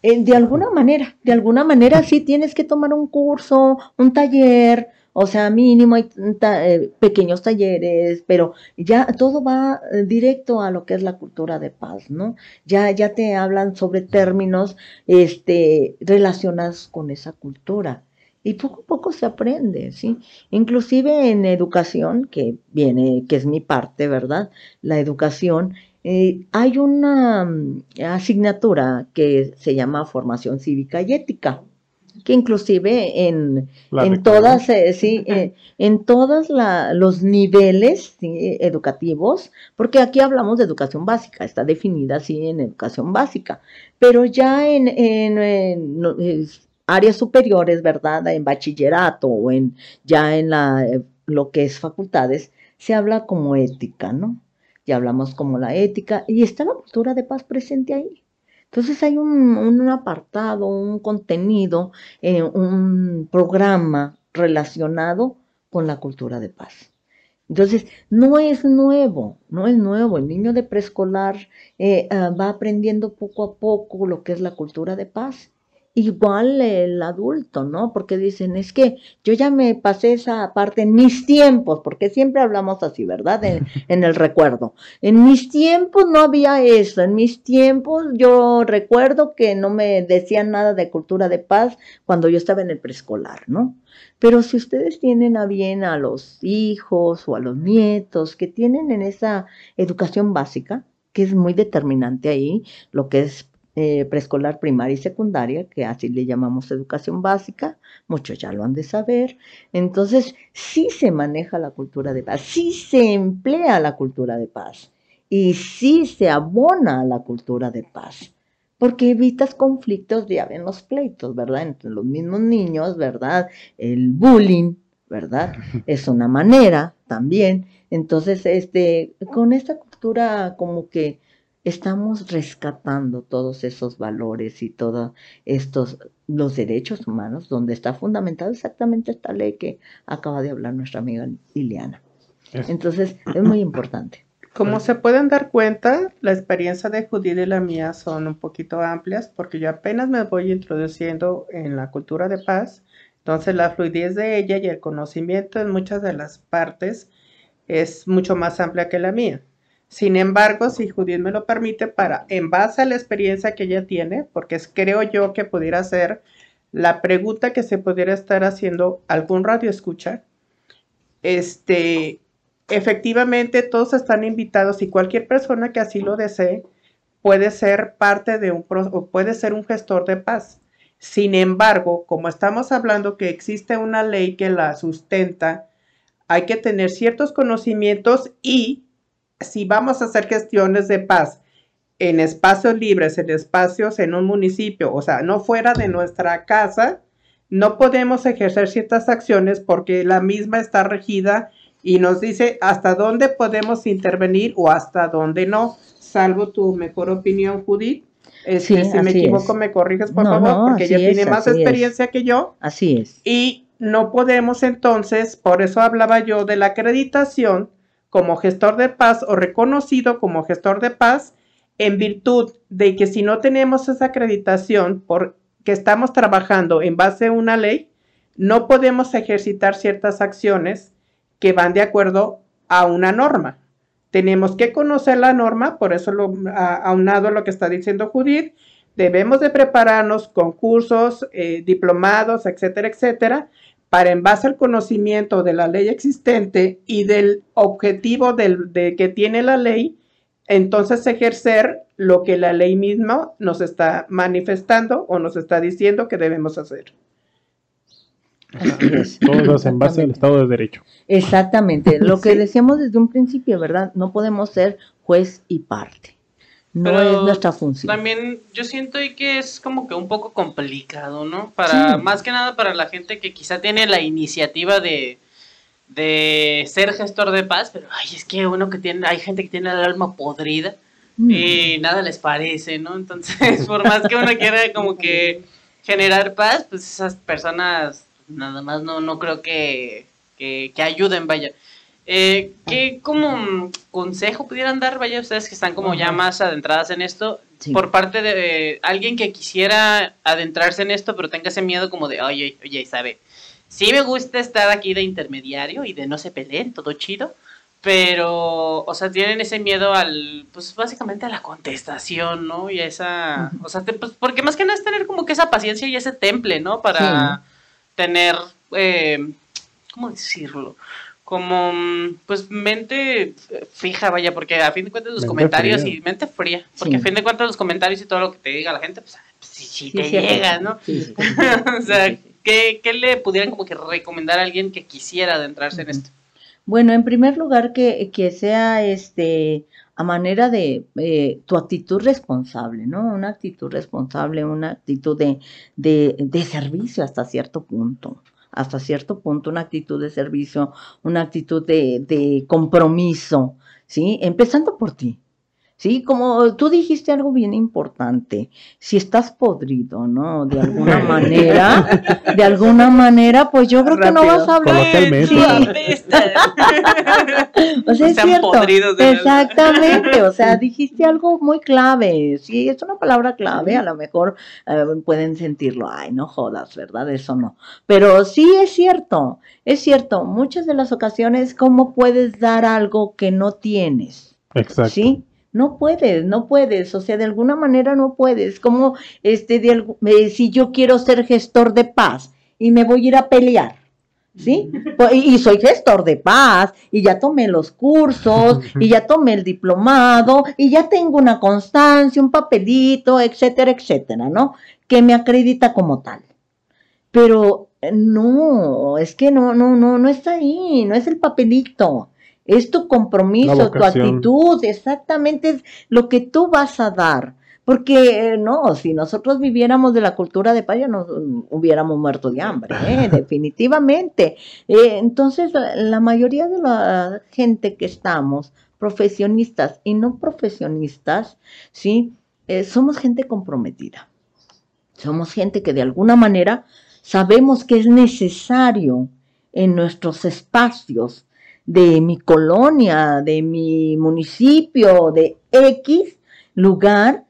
Eh, de alguna manera, de alguna manera sí tienes que tomar un curso, un taller, o sea, mínimo hay eh, pequeños talleres, pero ya todo va eh, directo a lo que es la cultura de paz, ¿no? Ya, ya te hablan sobre términos este, relacionados con esa cultura. Y poco a poco se aprende, ¿sí? Inclusive en educación, que viene, que es mi parte, ¿verdad? La educación, eh, hay una mm, asignatura que se llama formación cívica y ética que inclusive en, en todas, eh, sí, eh, en todos los niveles educativos, porque aquí hablamos de educación básica, está definida así en educación básica, pero ya en, en, áreas superiores, ¿verdad? En bachillerato o en, ya en la, eh, lo que es facultades, se habla como ética, ¿no? Ya hablamos como la ética y está la cultura de paz presente ahí. Entonces hay un, apartado, un contenido, eh, un programa relacionado con la cultura de paz. Entonces, no es nuevo, no es nuevo. El niño de preescolar eh, ah, va aprendiendo poco a poco lo que es la cultura de paz igual el adulto, ¿no? Porque dicen, es que yo ya me pasé esa parte en mis tiempos, porque siempre hablamos así, ¿verdad? En, el recuerdo. En mis tiempos no había eso, en mis tiempos yo recuerdo que no me decían nada de cultura de paz cuando yo estaba en el preescolar, ¿no? Pero si ustedes tienen a bien a los hijos o a los nietos que tienen en esa educación básica, que es muy determinante ahí, lo que es eh, preescolar, primaria y secundaria, que así le llamamos educación básica, muchos ya lo han de saber. Entonces, sí se maneja la cultura de paz, sí se emplea la cultura de paz y sí se abona a la cultura de paz, porque evitas conflictos, ya ven los pleitos, ¿verdad? Entre los mismos niños, ¿verdad? El bullying, ¿verdad? Es una manera también. Entonces, este, con esta cultura como que estamos rescatando todos esos valores y todos estos, los derechos humanos, donde está fundamentado exactamente esta ley que acaba de hablar nuestra amiga Liliana. Entonces, es muy importante. Como se pueden dar cuenta, la experiencia de Judith y la mía son un poquito amplias porque yo apenas me voy introduciendo en la cultura de paz. Entonces la fluidez de ella y el conocimiento en muchas de las partes es mucho más amplia que la mía. Sin embargo, si Judith me lo permite, para, en base a la experiencia que ella tiene, porque creo yo que pudiera ser la pregunta que se pudiera estar haciendo algún radio escucha, este, efectivamente todos están invitados y cualquier persona que así lo desee puede ser parte de un, o puede ser un gestor de paz. Sin embargo, como estamos hablando que existe una ley que la sustenta, hay que tener ciertos conocimientos y si vamos a hacer gestiones de paz en espacios libres, en espacios en un municipio, o sea, no fuera de nuestra casa, no podemos ejercer ciertas acciones porque la misma está regida y nos dice hasta dónde podemos intervenir o hasta dónde no, salvo tu mejor opinión, Judith. Este, si me equivoco, me corriges, por favor, porque ella tiene más experiencia que yo. Así es. Y no podemos entonces, por eso hablaba yo de la acreditación, como gestor de paz o reconocido como gestor de paz en virtud de que si no tenemos esa acreditación porque estamos trabajando en base a una ley, no podemos ejercitar ciertas acciones que van de acuerdo a una norma. Tenemos que conocer la norma, por eso lo, aunado a lo que está diciendo Judith, debemos de prepararnos con cursos, eh, diplomados, etcétera, etcétera, para en base al conocimiento de la ley existente y del objetivo de que tiene la ley, entonces ejercer lo que la ley misma nos está manifestando o nos está diciendo que debemos hacer. Todo en base al Estado de Derecho. Exactamente, lo que decíamos desde un principio, ¿verdad? No podemos ser juez y parte. No es nuestra función. También yo siento que es como que un poco complicado, ¿no? Para, más que nada para la gente que quizá tiene la iniciativa de, de ser gestor de paz, pero ay, es que uno que tiene, hay gente que tiene el alma podrida mm. y nada les parece, ¿no? Entonces, por más que uno quiera como que generar paz, pues esas personas nada más no, no creo que, que, que ayuden, vaya. Eh, ¿Qué como consejo pudieran dar, vaya, ustedes que están como ya más adentradas en esto, Sí. por parte de eh, alguien que quisiera adentrarse en esto, pero tenga ese miedo como de, oye, oye, sabe, sí me gusta estar aquí de intermediario y de no se peleen, todo chido, pero, o sea, tienen ese miedo al, pues básicamente a la contestación, ¿no? Y a esa, o sea, te- pues, porque más que nada es tener como que esa paciencia y ese temple, ¿no? Para tener, eh, ¿cómo decirlo? Como, mm, pues, mente fija, vaya, porque a fin de cuentas los Mente comentarios fría. y mente fría, porque Sí. a fin de cuentas los comentarios y todo lo que te diga la gente, pues, pues, sí, sí Sí, te llega, ¿no? O sea. ¿qué, qué le pudieran como que recomendar a alguien que quisiera adentrarse en esto? Bueno, en primer lugar, que, que sea este a manera de eh, tu actitud responsable, ¿no? Una actitud responsable, una actitud de, de, de servicio hasta cierto punto. Hasta cierto punto, una actitud de servicio, una actitud de, compromiso, ¿sí? Empezando por ti. Sí, como tú dijiste algo bien importante, si estás podrido, ¿no? De alguna manera, de alguna manera, pues yo creo que no vas a hablar. Sí. O sea, es Sean cierto. podridos de verdad. Exactamente, o sea, dijiste algo muy clave. Sí, es una palabra clave, a lo mejor eh, pueden sentirlo, ay, no jodas, ¿verdad? Eso no. Pero sí es cierto, es cierto, muchas de las ocasiones, ¿cómo puedes dar algo que no tienes? Exacto. ¿Sí? No puedes, no puedes, o sea, de alguna manera no puedes. Como este, de, eh, si yo quiero ser gestor de paz y me voy a ir a pelear, ¿sí? Po- Y y soy gestor de paz y ya tomé los cursos y ya tomé el diplomado y ya tengo una constancia, un papelito, etcétera, etcétera, ¿no? Que me acredita como tal. Pero eh, no, es que no, no, no, no está ahí, no es el papelito. Es tu compromiso, tu actitud, exactamente es lo que tú vas a dar. Porque eh, no, si nosotros viviéramos de la cultura de paz, ya nos mm, hubiéramos muerto de hambre, ¿eh? definitivamente. Eh, entonces, la, mayoría de la gente que estamos, profesionistas y no profesionistas, ¿sí? Somos gente comprometida. Somos gente que de alguna manera sabemos que es necesario en nuestros espacios de mi colonia, de mi municipio, de X lugar,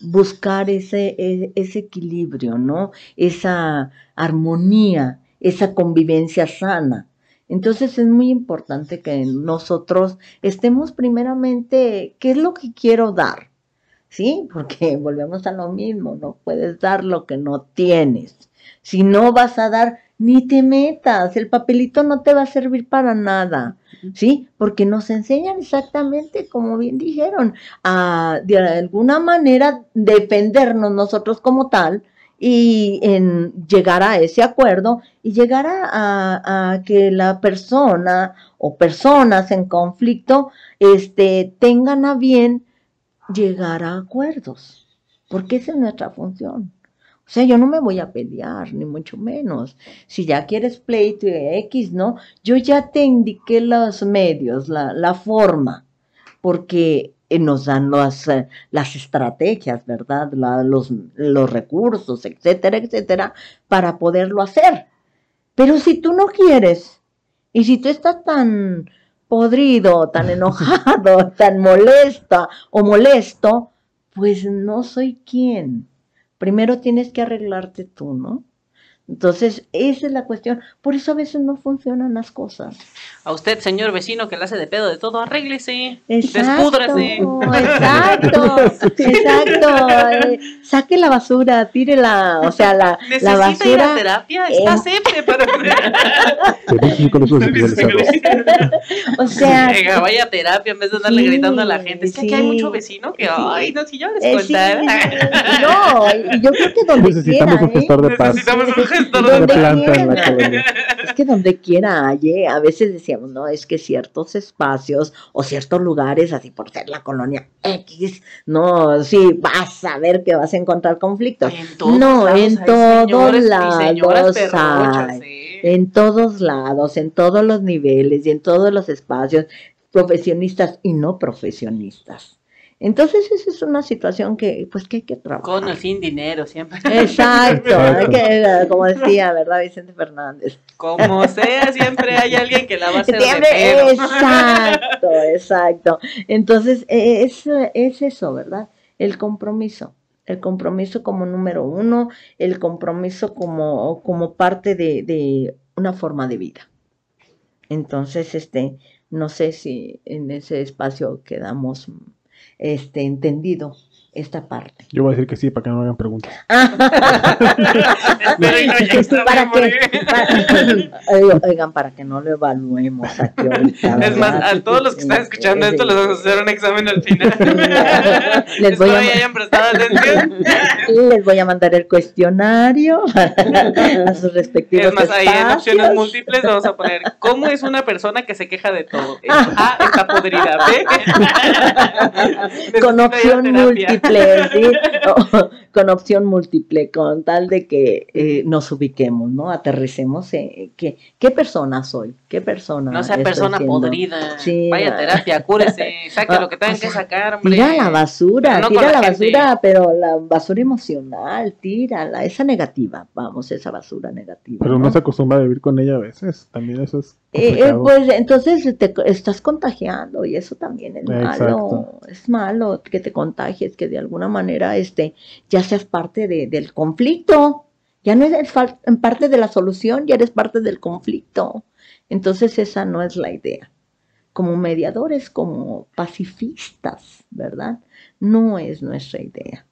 buscar ese, e- ese equilibrio, ¿no? Esa armonía, esa convivencia sana. Entonces es muy importante que nosotros estemos primeramente, ¿qué es lo que quiero dar? ¿Sí? Porque volvemos a lo mismo, no puedes dar lo que no tienes. Si no vas a dar, ni te metas, el papelito no te va a servir para nada, ¿sí? Porque nos enseñan exactamente, como bien dijeron, a de alguna manera defendernos nosotros como tal y en llegar a ese acuerdo y llegar a, a- a que la persona o personas en conflicto este, tengan a bien llegar a acuerdos, porque esa es nuestra función. O sea, yo no me voy a pelear, ni mucho menos. Si ya quieres pleito y X, ¿no? Yo ya te indiqué los medios, la, la forma, porque eh, nos dan las, eh, las estrategias, ¿verdad? Los, los recursos, etcétera, etcétera, para poderlo hacer. Pero si tú no quieres, y si tú estás tan podrido, tan enojado, tan molesta o molesto, pues no soy quien. Primero tienes que arreglarte tú, ¿no? Entonces, esa es la cuestión. Por eso a veces no funcionan las cosas. A usted, señor vecino, que le hace de pedo de todo, arréglese, Exacto, despúdrase. exacto, exacto. Eh, saque la basura, tírela, o sea, la, la ¿Necesita ir a basura. terapia? eh, Está acepte para... O sea, Venga, vaya a terapia en vez de andarle Sí, gritando a la gente. Es que aquí hay mucho vecino que, Sí. ay, no, si yo les eh, sí, contara. no, y yo creo que donde Necesitamos quiera, un gestor ¿eh? de paz. Necesitamos un gestor de Donde quiera. Es que donde quiera hay, a veces decíamos, no, es que ciertos espacios o ciertos lugares, así por ser la colonia X, no, sí, vas a ver que vas a encontrar conflictos. En No, lados en todos lados perrochas, hay. sí. En todos lados, en todos los niveles y en todos los espacios, profesionistas y no profesionistas. Entonces esa es una situación que pues que hay que trabajar. Con o sin dinero, siempre. Exacto, hay que, como decía, ¿verdad? Vicente Fernández. Como sea, siempre hay alguien que la va a hacer de Siempre- pedo. exacto, exacto. Entonces, eh, es, es eso, ¿verdad? El compromiso. El compromiso como número uno, el compromiso como, como parte de, de una forma de vida. Entonces, este, no sé si en ese espacio quedamos este, entendido esta parte. Yo voy a decir que sí para que no me hagan preguntas. Está ¿Para Para- Oigan, para que no lo evaluemos aquí ahorita, Es más, a todos los que están escuchando esto les vamos a hacer un examen al final. Les voy Espero a- y hayan prestado atención. Les voy a mandar el cuestionario a sus respectivos Es más, ahí en opciones múltiples vamos a poner ¿Cómo es una persona que se queja de todo? A, está podrida, B. con opción terapia. Múltiple, ¿sí? O- con opción múltiple, con tal de que eh, nos ubiquemos, ¿no? Aterricemos en qué, qué persona soy, qué persona. No sea persona siendo. podrida. Sí, Vaya ah. terapia, cúrese, saque Ah, lo que tengan o que sea, sacar, hombre. Tira la basura, no tira la basura, pero la basura emocional, tírala, esa negativa, vamos, esa basura negativa. Pero ¿no? no se acostumbra a vivir con ella a veces. También eso es Eh, pues entonces te estás contagiando y eso también es malo, es malo que te contagies, que de alguna manera este, ya seas parte de- del conflicto, ya no eres parte de la solución, ya eres parte del conflicto. Entonces esa no es la idea. Como mediadores, como pacifistas, ¿verdad? No es nuestra idea.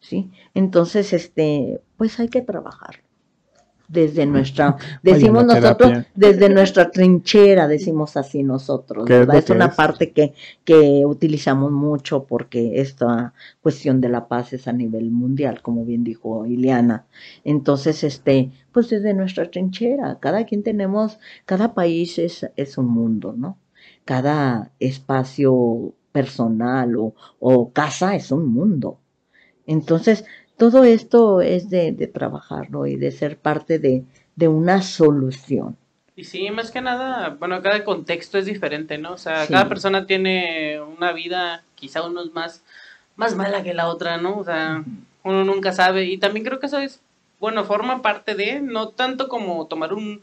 ¿Sí? Entonces, este, pues hay que trabajar desde nuestra, decimos nosotros, desde nuestra trinchera, decimos así nosotros, ¿Qué es ¿verdad? Es una es? parte que, que utilizamos mucho porque esta cuestión de la paz es a nivel mundial, como bien dijo Ileana. Entonces, este, pues desde nuestra trinchera, cada quien tenemos, cada país es, es un mundo, ¿no? Cada espacio personal o, o casa es un mundo. Entonces, todo esto es de, de trabajarlo y de ser parte de, de una solución. Y sí, más que nada, bueno, cada contexto es diferente, ¿no? O sea, Sí. cada persona tiene una vida, quizá uno es más, más mala que la otra, ¿no? O sea, uno nunca sabe. Y también creo que eso es, bueno, forma parte de, no tanto como tomar un,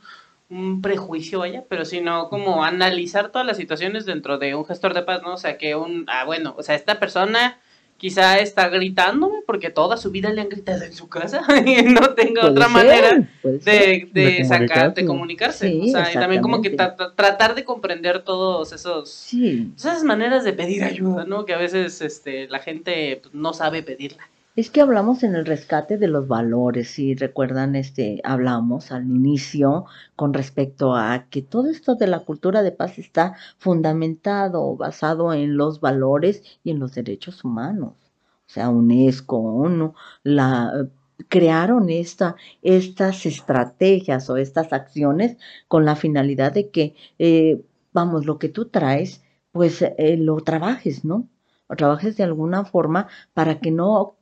un prejuicio, vaya, pero sino como analizar todas las situaciones dentro de un gestor de paz, ¿no? O sea, que un, ah, bueno, o sea, esta persona quizá está gritándome porque toda su vida le han gritado en su casa y no tenga otra ser, manera de, de, De sacar, comunicarse. de comunicarse. Sí, o sea, y también como que tra- tratar de comprender todos esos Sí, esas maneras de pedir ayuda, ¿no? Que a veces este la gente pues, no sabe pedirla. Es que hablamos en el rescate de los valores, si recuerdan, este, hablamos al inicio con respecto a que todo esto de la cultura de paz está fundamentado, basado en los valores y en los derechos humanos. O sea, UNESCO, ONU, la, crearon esta, estas estrategias o estas acciones con la finalidad de que, eh, vamos, lo que tú traes, pues eh, lo trabajes, ¿no? Lo trabajes de alguna forma para que no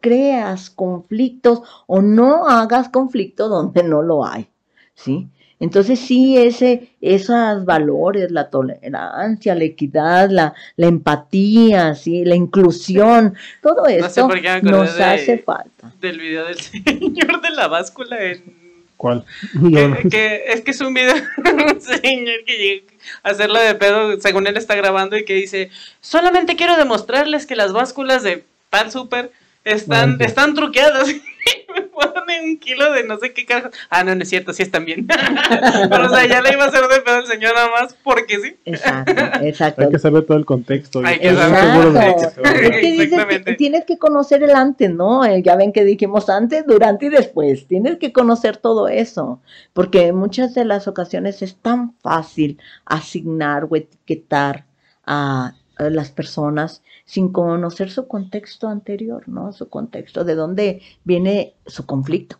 creas conflictos o no hagas conflicto donde no lo hay, ¿sí? Entonces sí, ese, esos valores, la tolerancia, la equidad, la, la empatía, ¿sí? la inclusión, todo sé esto me acordé nos de- hace falta. Del video del señor de la báscula en ¿Cuál? Que, que- es que es un video de un señor que llega a hacerlo de pedo según él está grabando y que dice solamente quiero demostrarles que las básculas de Pan Super están, están truqueadas me pone un kilo de no sé qué carajo ah no no es cierto sí están bien pero o sea ya le iba a hacer de pedo al señor nada más porque sí Exacto, exacto. Hay que saber todo el contexto. Hay que saber. Exacto. hablar. que dices que Exactamente. tienes que conocer el antes, ¿no? Eh, ya ven que dijimos antes, durante y después. Tienes que conocer todo eso. Porque en muchas de las ocasiones es tan fácil asignar o etiquetar a, a las personas sin conocer su contexto anterior, ¿no? Su contexto, de dónde viene su conflicto.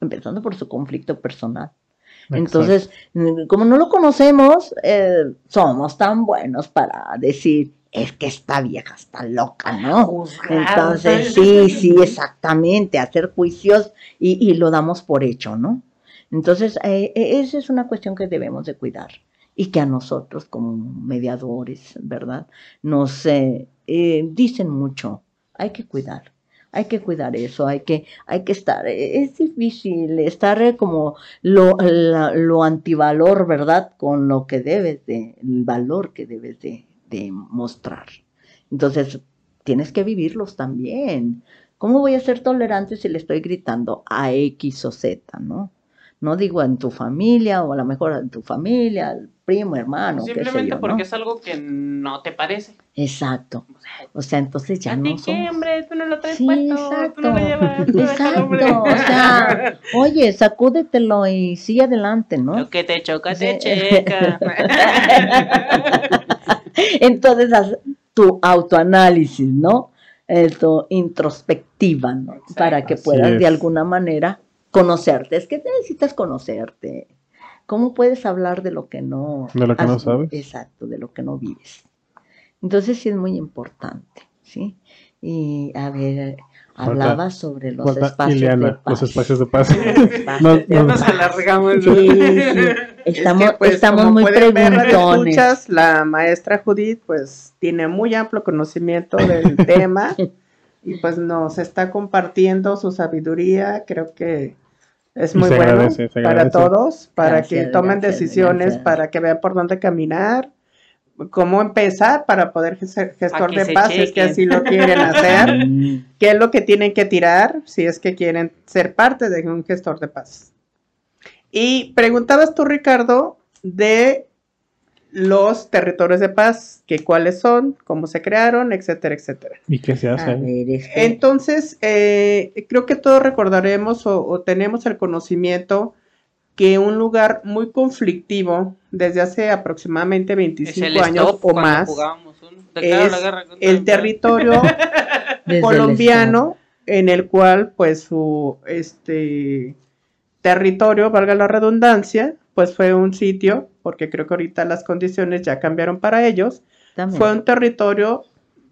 Empezando por su conflicto personal. Entonces, mm, como no lo conocemos, eh, somos tan buenos para decir, es que esta vieja está loca, ¿no? Juzgar, Entonces, sí, sí, exactamente, hacer juicios y, y lo damos por hecho, ¿no? Entonces, eh, eh, esa es una cuestión que debemos de cuidar y que a nosotros como mediadores, ¿verdad? Nos, eh, eh, dicen mucho, hay que cuidar, hay que cuidar eso, hay que, hay que estar, eh, es difícil estar como lo, lo antivalor, ¿verdad? Con lo que debes de, el valor que debes de, de mostrar. Entonces, tienes que vivirlos también. ¿Cómo voy a ser tolerante si le estoy gritando a X o Z, no? No digo en tu familia o a lo mejor en tu familia, al primo, hermano, qué sé Simplemente yo, ¿no? porque es algo que no te parece. Exacto. O sea, entonces ya ¿A no somos... hombre? Tú no lo traes Sí, puesto, tú no lo exacto. llevas. tú déjalo, Exacto, o sea, oye, sacúdetelo y sigue adelante, ¿no? Lo que te choca, Sí. te checa. Entonces, haz tu autoanálisis, ¿no? Tu introspectiva, ¿no? Exacto. Para que puedas de alguna manera conocerte. Es que necesitas conocerte. ¿Cómo puedes hablar de lo que no... De lo que no sabes. Exacto, de lo que no vives. Entonces sí es muy importante, ¿sí? Y a ver, hablaba sobre los espacios Ileana, de paz. los espacios de paz. Espacios No, de Ya no. nos alargamos. Sí, sí. Estamos, Es que, pues, estamos muy ver, preguntones. la maestra Judith pues tiene muy amplio conocimiento del tema y pues nos está compartiendo su sabiduría, creo que es muy se bueno agradece, para todos, para Gracias, que tomen gracias, decisiones, gracias. para que vean por dónde caminar, cómo empezar para poder ser gestor de si es que así lo quieren hacer, qué es lo que tienen que tirar si es que quieren ser parte de un gestor de paz. Y preguntabas tú, Ricardo, de los territorios de paz, que cuáles son, cómo se crearon, etcétera, etcétera. ¿Y qué se hace? Ver, este, Entonces, eh, creo que todos recordaremos o, o tenemos el conocimiento que un lugar muy conflictivo desde hace aproximadamente Es 25 el años o más, es la guerra el territorio el colombiano en el cual pues su este territorio, valga la redundancia, pues fue un sitio, porque creo que ahorita las condiciones ya cambiaron para ellos, también. fue un territorio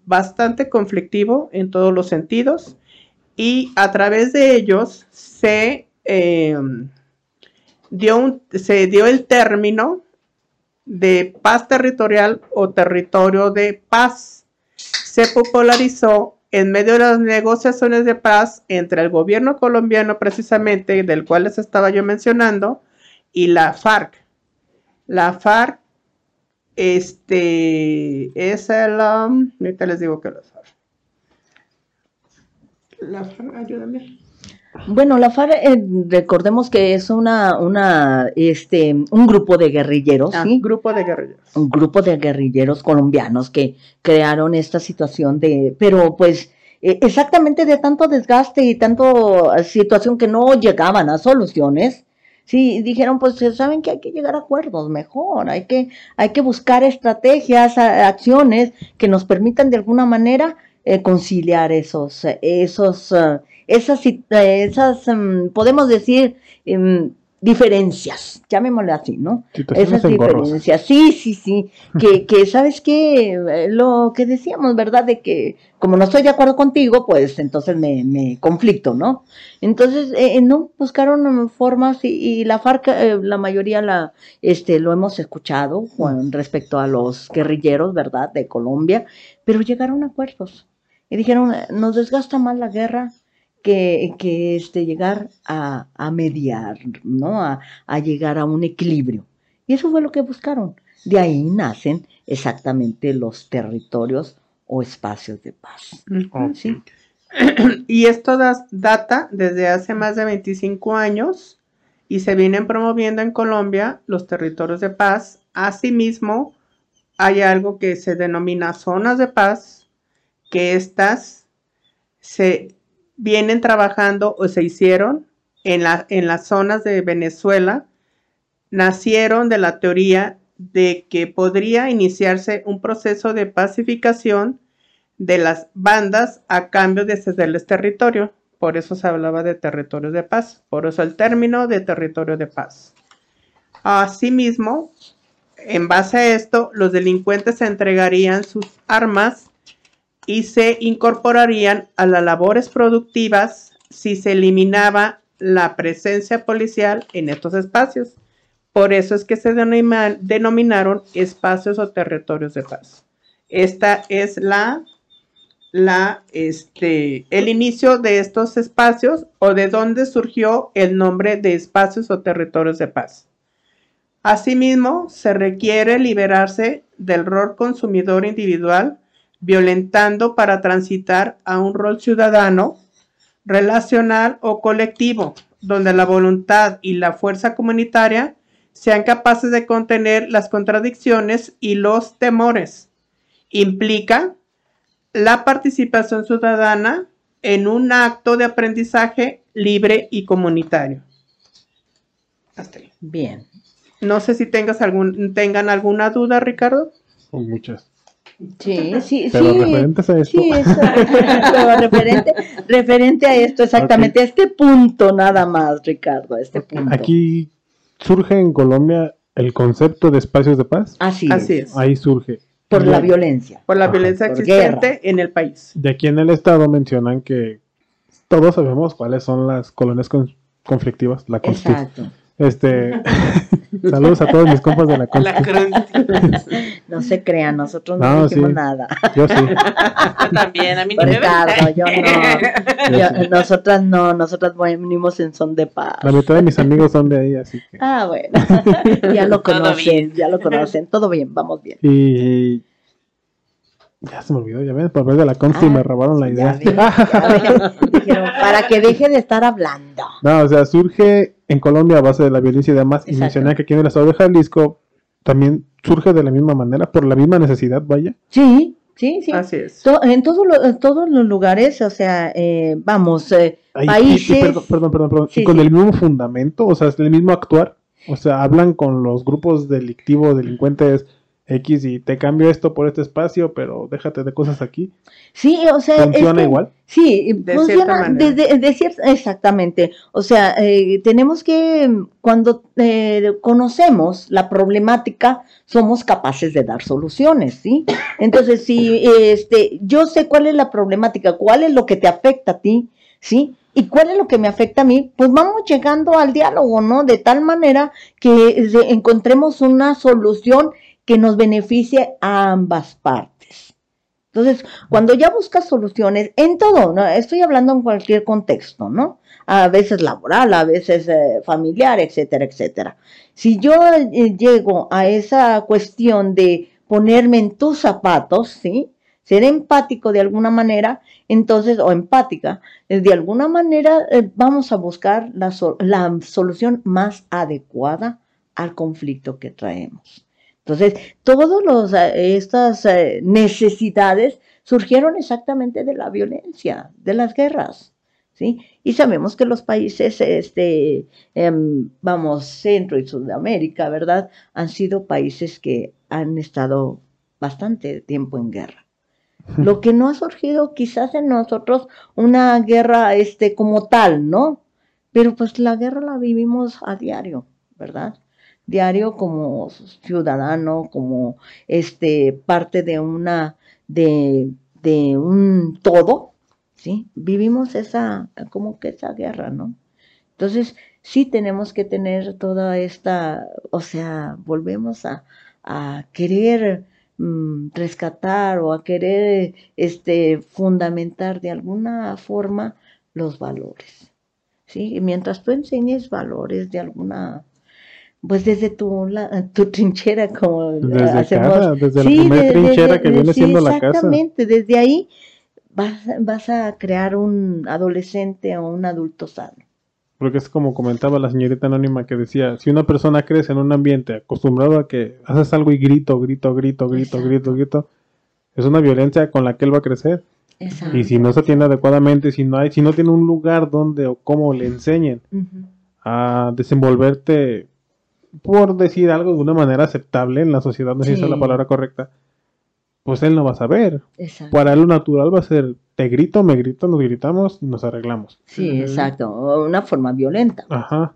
bastante conflictivo en todos los sentidos y a través de ellos se eh, dio, un- se dio el término de paz territorial o territorio de paz. Se popularizó en medio de las negociaciones de paz entre el gobierno colombiano precisamente, del cual les estaba yo mencionando, y la FARC. La FARC este es el. um, ahorita les digo que la FARC. La FARC, ayúdame. Bueno, la FARC, eh, recordemos que es una, una, este, un grupo de guerrilleros, Ah, ¿sí? Grupo de guerrilleros. un grupo de guerrilleros colombianos que crearon esta situación de, pero pues eh, exactamente de tanto desgaste y tanto situación que no llegaban a soluciones. Sí, dijeron, pues saben que hay que llegar a acuerdos mejor, hay que, hay que buscar estrategias, acciones que nos permitan de alguna manera eh, conciliar esos, esos, eh, esas, eh, esas, mm, podemos decir, em, diferencias, llamémosle así, ¿no? Esas diferencias, sí, sí, sí, que, que sabes que lo que decíamos, ¿verdad? De que como no estoy de acuerdo contigo, pues entonces me, me conflicto, ¿no? Entonces, eh, no, buscaron mm, formas y, y la FARC, eh, la mayoría la, este, lo hemos escuchado con respecto a los guerrilleros, ¿verdad? De Colombia, pero llegaron a acuerdos y dijeron, eh, nos desgasta más la guerra que, que este, llegar a, a mediar, ¿no? A, a llegar a un equilibrio. Y eso fue lo que buscaron. De ahí nacen exactamente los territorios o espacios de paz. ¿sí? Y esto das- data desde hace más de 25 años y se vienen promoviendo en Colombia los territorios de paz. Asimismo, hay algo que se denomina zonas de paz, que estas se vienen trabajando o se hicieron en, la- en las zonas de Venezuela, nacieron de la teoría de que podría iniciarse un proceso de pacificación de las bandas a cambio de cederles territorio. Por eso se hablaba de territorios de paz. Por eso el término de territorio de paz. Asimismo, en base a esto, los delincuentes entregarían sus armas y se incorporarían a las labores productivas si se eliminaba la presencia policial en estos espacios. Por eso es que se denominaron espacios o territorios de paz. Esta es la la, este, el inicio de estos espacios o de dónde surgió el nombre de espacios o territorios de paz. Asimismo, se requiere liberarse del rol consumidor individual, violentando para transitar a un rol ciudadano, relacional o colectivo, donde la voluntad y la fuerza comunitaria sean capaces de contener las contradicciones y los temores. Implica la participación ciudadana en un acto de aprendizaje libre y comunitario. Hasta ahí. Bien. No sé si tengas algún, tengan alguna duda, Ricardo. Son muchas. Sí, sí, Pero sí. referentes a esto. Sí, eso, pero referente, referente a esto, exactamente, a este punto nada más, Ricardo, a este punto. Aquí surge en Colombia el concepto de espacios de paz. Así, Así es, es. Ahí surge. por la De- violencia. Por la Ajá, violencia por existente guerra. en el país. De aquí en el estado mencionan que todos sabemos cuáles son las colonias con- conflictivas, la. Exacto. Este, saludos a todos mis compas de la cruz. No se crean, nosotros no, No, dijimos sí. nada. Yo sí. Yo también, a mí ni me Ricardo, yo no. Yo- nosotras no, nosotras venimos en son de paz. La mitad de mis amigos son de ahí, así que. Ah, bueno. ya lo conocen, ya lo conocen. Todo bien, vamos bien. Y. Ya se me olvidó, ya ven, por ver de la Consti Ah, me robaron la Ya idea. ven, ya ven. Dijeron, para que deje de estar hablando. No, o sea, surge en Colombia a base de la violencia y demás. Y mencioné que aquí en el estado de Jalisco también surge de la misma manera, por la misma necesidad, vaya. Sí, sí, sí. Así es. To- en, todo lo- en todos los lugares, o sea, eh, vamos, eh, Ahí- y- y países. perdón, perdón, perdón, perdón. Sí, y con sí. el mismo fundamento, o sea, es el mismo actuar. O sea, hablan con los grupos delictivos, delincuentes X y te cambio esto por este espacio, pero déjate de cosas aquí. Sí, o sea, es ¿Funciona que- igual? Sí, De funciona cierta de, manera. de- de exactamente. O sea, eh, tenemos que, cuando eh, conocemos la problemática, somos capaces de dar soluciones, ¿sí? Entonces, si este, yo sé cuál es la problemática, cuál es lo que te afecta a ti, ¿sí? Y cuál es lo que me afecta a mí, pues vamos llegando al diálogo, ¿no? De tal manera que eh, encontremos una solución que nos beneficie a ambas partes. Entonces, cuando ya buscas soluciones en todo, estoy hablando en cualquier contexto, ¿no? A veces laboral, a veces eh, familiar, etcétera, etcétera. Si yo eh, llego a esa cuestión de ponerme en tus zapatos, ¿sí? Ser empático de alguna manera, entonces, o empática, eh, de alguna manera vamos a buscar la solución más adecuada al conflicto que traemos. Entonces, todas estas eh, necesidades surgieron exactamente de la violencia, de las guerras, ¿sí? Y sabemos que los países, este, em, vamos, Centro y Sudamérica, ¿verdad? Han sido países que han estado bastante tiempo en guerra. Lo que no ha surgido quizás en nosotros una guerra, este, como tal, ¿no? Pero pues la guerra la vivimos a diario, ¿verdad? Diario como ciudadano, como este parte de una de, de un todo, ¿sí? Vivimos esa como que esa guerra, ¿no? Entonces, sí tenemos que tener toda esta, o sea, volvemos a, a querer mm, rescatar o a querer este fundamentar de alguna forma los valores. ¿Sí? Mientras tú enseñes valores de alguna pues desde tu, la- tu trinchera, como Desde hacemos. casa, desde la primera trinchera que viene sí, siendo la casa. Exactamente, desde ahí vas, vas a crear un adolescente o un adulto sano. Porque es como comentaba la señorita anónima que decía, si una persona crece en un ambiente acostumbrado a que haces algo y grito, grito, grito, grito, Exacto. grito, grito, es una violencia con la que él va a crecer. Exacto. Y si no se atiende adecuadamente, si no hay, si no tiene un lugar donde o cómo le enseñen a desenvolverte, por decir algo de una manera aceptable en la sociedad, no sé si es la palabra correcta, pues él no va a saber. Exacto. Para él lo natural va a ser, te grito, me grito, nos gritamos y nos arreglamos. Sí, exacto. Una forma violenta. Ajá.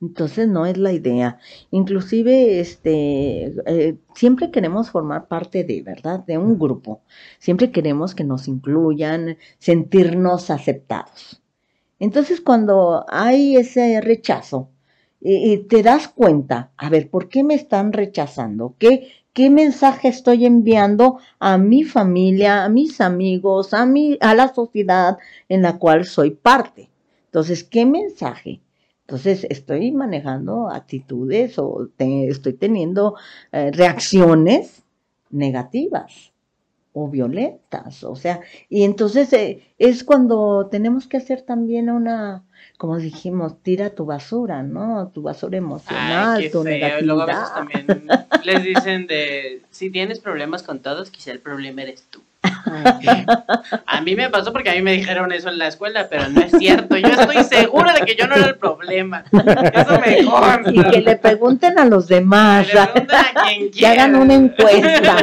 Entonces no es la idea. Inclusive, este, eh, siempre queremos formar parte de, ¿verdad? De un grupo. Siempre queremos que nos incluyan, sentirnos aceptados. Entonces, cuando hay ese rechazo, y te das cuenta, a ver, ¿por qué me están rechazando? ¿Qué, ¿qué mensaje estoy enviando a mi familia, a mis amigos, a, mi, a la sociedad en la cual soy parte? Entonces, ¿qué mensaje? Entonces, estoy manejando actitudes o estoy teniendo eh, reacciones negativas o violentas, o sea, y entonces eh, es cuando tenemos que hacer también una, como dijimos, tira tu basura, ¿no? Tu basura emocional, Ay, tu feo. negatividad. Luego a veces también les dicen de, si tienes problemas con todos, quizá el problema eres tú. A mí me pasó porque a mí me dijeron eso en la escuela, pero no es cierto. Yo estoy segura de que yo no era el problema. Eso me consta. Y que le pregunten a los demás, Que le pregunten a quien que hagan una encuesta.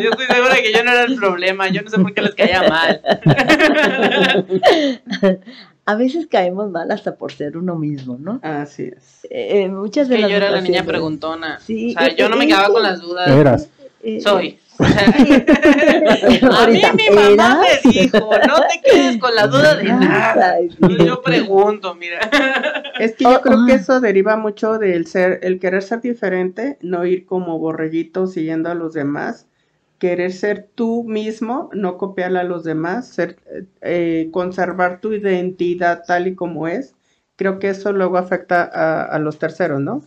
Yo estoy segura de que yo no era el problema. Yo no sé por qué les caía mal. A veces caemos mal hasta por ser uno mismo, ¿no? Así es. Eh, muchas Es de que las yo era la niña preguntona. Sí, O sea, yo no me quedaba con las dudas. Eras. Eh, Soy. O sea, a mí mi mamá ¿eras? me dijo, no te quedes con la duda de nada. Yo pregunto, mira. Es que yo Oh, creo que ah. eso deriva mucho del ser, el querer ser diferente, no ir como borreguito siguiendo a los demás, querer ser tú mismo, no copiar a los demás, ser, eh, conservar tu identidad tal y como es. Creo que eso luego afecta a, a los terceros, ¿no?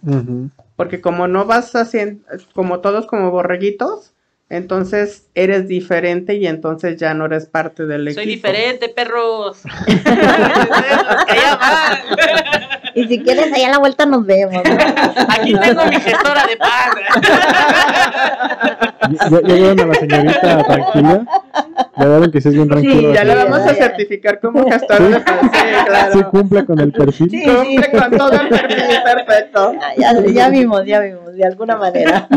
Porque como no vas haciendo, como todos como borreguitos, entonces eres diferente y entonces ya no eres parte del equipo. Soy diferente, perros. Y si quieres, allá a la vuelta nos vemos. Aquí tengo mi gestora de paz. Ya, ya vieron a la señorita tranquila. Ya vieron que sí es bien tranquilo. Ya así. le vamos a ya, ya. certificar como gestor de paz. Sí, claro. Sí cumple con el perfil. Sí, Cumple con todo el perfil perfecto. Ya, ya vimos, ya vimos, de alguna manera.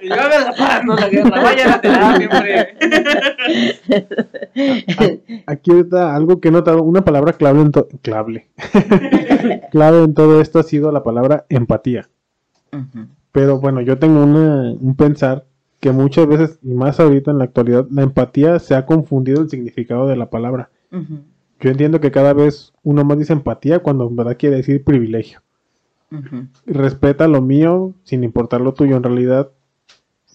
Y yo haga la paz, no la guerra. Vayan a terapia, hombre. Aquí ahorita algo que he notado, una palabra clave en, clave. clave en todo esto ha sido la palabra empatía. Pero bueno, yo tengo una- un pensar que muchas veces, y más ahorita en la actualidad, la empatía se ha confundido el significado de la palabra. Yo entiendo que cada vez uno más dice empatía cuando en verdad quiere decir privilegio. Respeta lo mío sin importar lo tuyo. En realidad,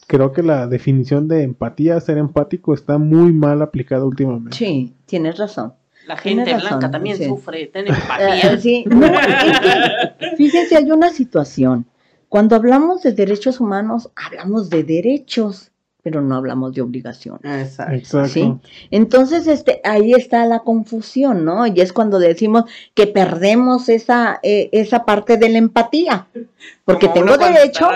creo que la definición de empatía, ser empático, está muy mal aplicada últimamente. Sí, tienes razón. La gente blanca también sí. sufre, ten Eh, empatía. sí, no, es que, fíjense, hay una situación. Cuando hablamos de derechos humanos, hablamos de derechos, pero no hablamos de obligaciones. Exacto. Exacto. Sí. Entonces, este, ahí está la confusión, ¿no? Y es cuando decimos que perdemos esa, eh, esa parte de la empatía. Porque Como tengo derecho,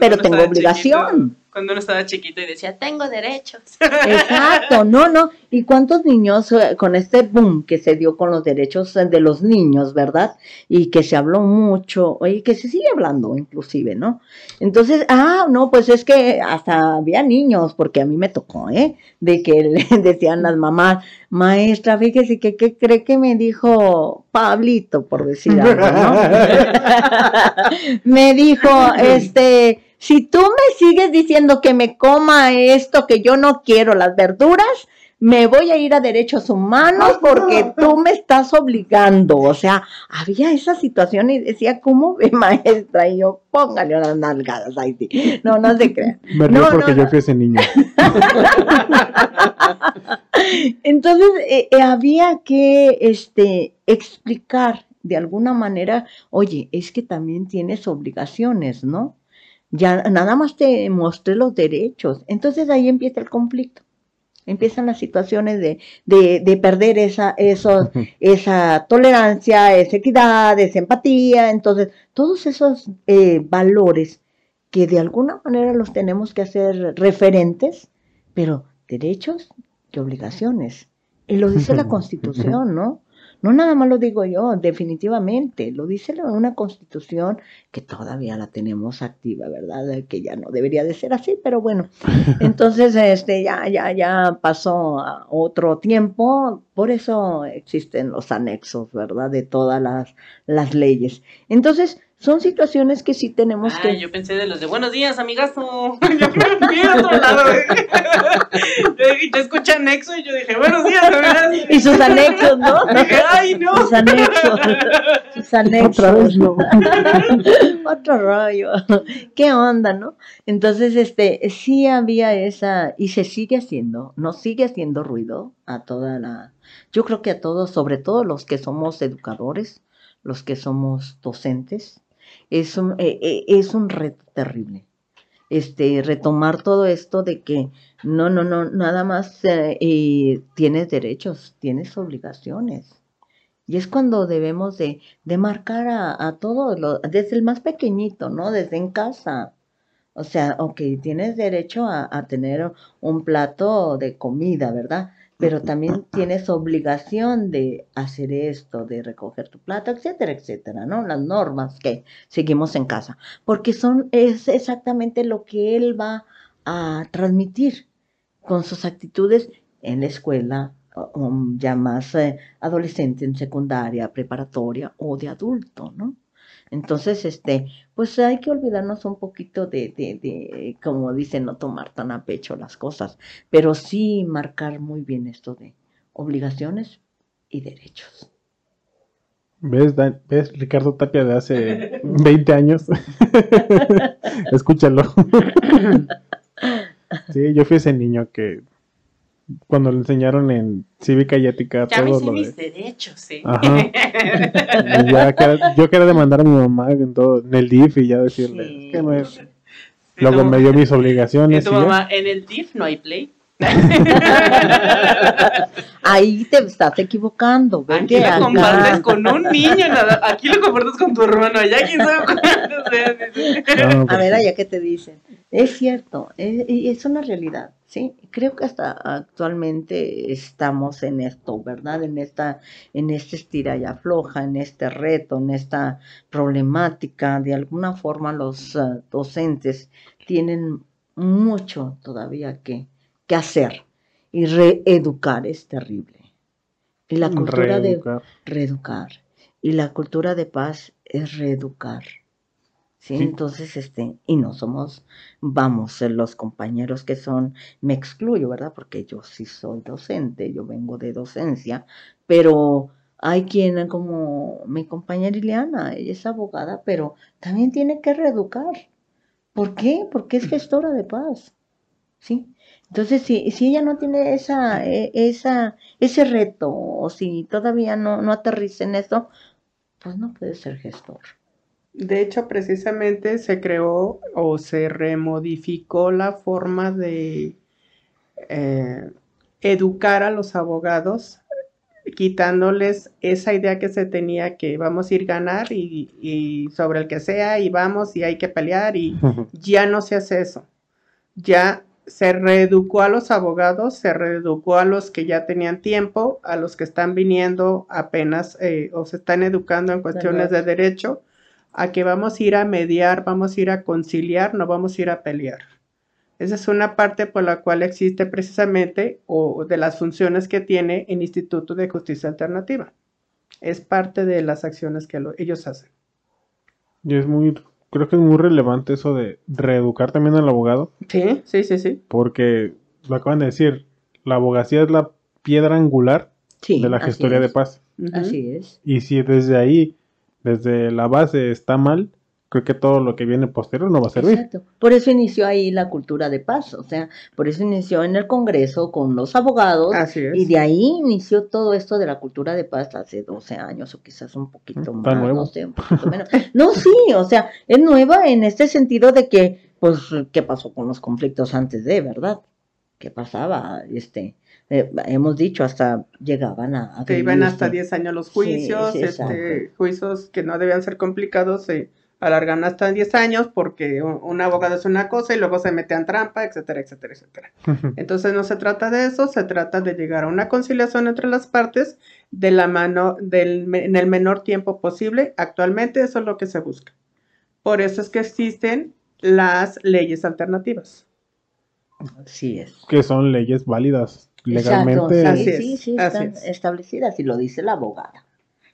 pero tengo obligación. chiquito, cuando uno estaba chiquito y decía, tengo derechos. Exacto, no, no. ¿Y cuántos niños eh, con este boom que se dio con los derechos eh, de los niños, verdad? Y que se habló mucho, y que se sigue hablando inclusive, ¿no? Entonces, ah, no, pues es que hasta había niños, porque a mí me tocó, ¿eh? De que le decían las mamás, maestra, fíjese que, ¿qué cree que me dijo Pablito, por decir algo, ¿no? me dijo, este, si tú me sigues diciendo que me coma esto, que yo no quiero las verduras, me voy a ir a derechos humanos porque tú me estás obligando. O sea, había esa situación y decía, ¿cómo ve maestra? Y yo, póngale unas nalgadas ahí sí. No, no se crean. Me río No, porque no, yo no. fui ese niño. Entonces, eh, eh, había que este, explicar de alguna manera, oye, es que también tienes obligaciones, ¿no? Ya nada más te mostré los derechos. Entonces ahí empieza el conflicto. Empiezan las situaciones de, de, de perder esa, eso, esa tolerancia, esa equidad, esa empatía. Entonces, todos esos eh, valores que de alguna manera los tenemos que hacer referentes, pero derechos y obligaciones. Y lo dice la Constitución, ¿no? No nada más lo digo yo, definitivamente, lo dice una Constitución que todavía la tenemos activa, ¿verdad? Que ya no debería de ser así, pero bueno. Entonces, este, ya, ya, ya pasó otro tiempo, por eso existen los anexos, ¿verdad? De todas las, las leyes. Entonces, son situaciones que sí tenemos Ah, que... yo pensé de los de buenos días, amigazo. Yo me otro lado. ¿eh? Yo escuché anexo y yo dije, buenos días, amigazo. Y sus anexos, ¿no? Dije, ay, no. Sus anexos. Sus anexos. Otra vez no. Otro rollo. ¿Qué onda, no? Entonces, este, sí había esa, y se sigue haciendo, nos sigue haciendo ruido a toda la, yo creo que a todos, sobre todo los que somos educadores, los que somos docentes, es un, eh, eh, es un reto terrible. Este, retomar todo esto de que no, no, no, nada más eh, tienes derechos, tienes obligaciones. Y es cuando debemos de, de marcar a, a todos, desde el más pequeñito, ¿no? Desde en casa. O sea, ok, tienes derecho a, a tener un plato de comida, ¿verdad? Pero también tienes obligación de hacer esto, de recoger tu plato, etcétera, etcétera, ¿no? Las normas que seguimos en casa. Porque son, es exactamente lo que él va a transmitir con sus actitudes en la escuela, ya más eh, adolescente, en secundaria, preparatoria o de adulto, ¿no? Entonces, este, pues hay que olvidarnos un poquito de, de, de, como dicen, no tomar tan a pecho las cosas, pero sí marcar muy bien esto de obligaciones y derechos. ¿Ves, Dan- ¿Ves Ricardo Tapia de hace 20 años? Escúchalo. sí, yo fui ese niño que cuando le enseñaron en cívica y ética Ya me todo lo mis de... derechos, sí. Ajá. Y ya yo quería demandar a mi mamá en, todo, en el DIF y ya decirle, Sí. "Es que no es-". Luego tu- me dio mis y obligaciones. tu y ya. mamá, en el DIF no hay play. Ahí te estás equivocando, Aquí vete lo acá. compartes con un niño, nada. Aquí lo compartes con tu hermano. Allá quién sabe. No, A pues, ver, allá que te dicen. Es cierto, es, y es una realidad, ¿sí? Creo que hasta actualmente estamos en esto, ¿verdad? En esta, en este estira y afloja, en este reto, en esta problemática. De alguna forma los ah, docentes tienen mucho todavía que, que hacer. Y reeducar es terrible. Y la cultura de reeducar. Y la cultura de paz es reeducar. ¿Sí? Sí. Entonces, este, y no somos, vamos, los compañeros que son, me excluyo, ¿verdad? Porque yo sí soy docente, yo vengo de docencia, pero hay quien, como mi compañera Ileana, ella es abogada, pero también tiene que reeducar. ¿Por qué? Porque es gestora de paz, ¿sí? Entonces, si, si ella no tiene esa, e- esa, ese reto, o si todavía no, no aterriza en eso, pues no puede ser gestor. De hecho, precisamente se creó o se remodificó la forma de eh, educar a los abogados, quitándoles esa idea que se tenía que vamos a ir a ganar y, y sobre el que sea y vamos y hay que pelear y ya no se hace eso. Ya se reeducó a los abogados, se reeducó a los que ya tenían tiempo, a los que están viniendo apenas eh, o se están educando en cuestiones de derecho, a que vamos a ir a mediar, vamos a ir a conciliar, no vamos a ir a pelear. Esa es una parte por la cual existe precisamente o de las funciones que tiene el Instituto de Justicia Alternativa. Es parte de las acciones que lo- ellos hacen. Y es muy, creo que es muy relevante eso de reeducar también al abogado, Sí, sí, sí, sí. porque lo acaban de decir, la abogacía es la piedra angular Sí, de la gestoría de paz. Así es. Y si desde ahí, desde la base está mal, creo que todo lo que viene posterior no va a servir. Exacto. Por eso inició ahí la cultura de paz, o sea, por eso inició en el Congreso con los abogados Así es. y de ahí inició todo esto de la cultura de paz hace 12 años o quizás un poquito Está más, nuevo. no sé, un poquito menos. No, sí, o sea, es nueva en este sentido de que, pues, ¿qué pasó con los conflictos antes de, verdad? ¿Qué pasaba? Este, eh, hemos dicho, hasta llegaban a... a que iban hasta este, 10 años los juicios, sí, este, juicios que no debían ser complicados se alargan hasta 10 años porque un, un abogado es una cosa y luego se mete en trampa, etcétera, etcétera, etcétera. Entonces no se trata de eso, se trata de llegar a una conciliación entre las partes de la mano del, en el menor tiempo posible. Actualmente eso es lo que se busca. Por eso es que existen las leyes alternativas. Así es. que son leyes válidas legalmente. Así sí, es, sí, sí, así están es. establecidas y lo dice la abogada.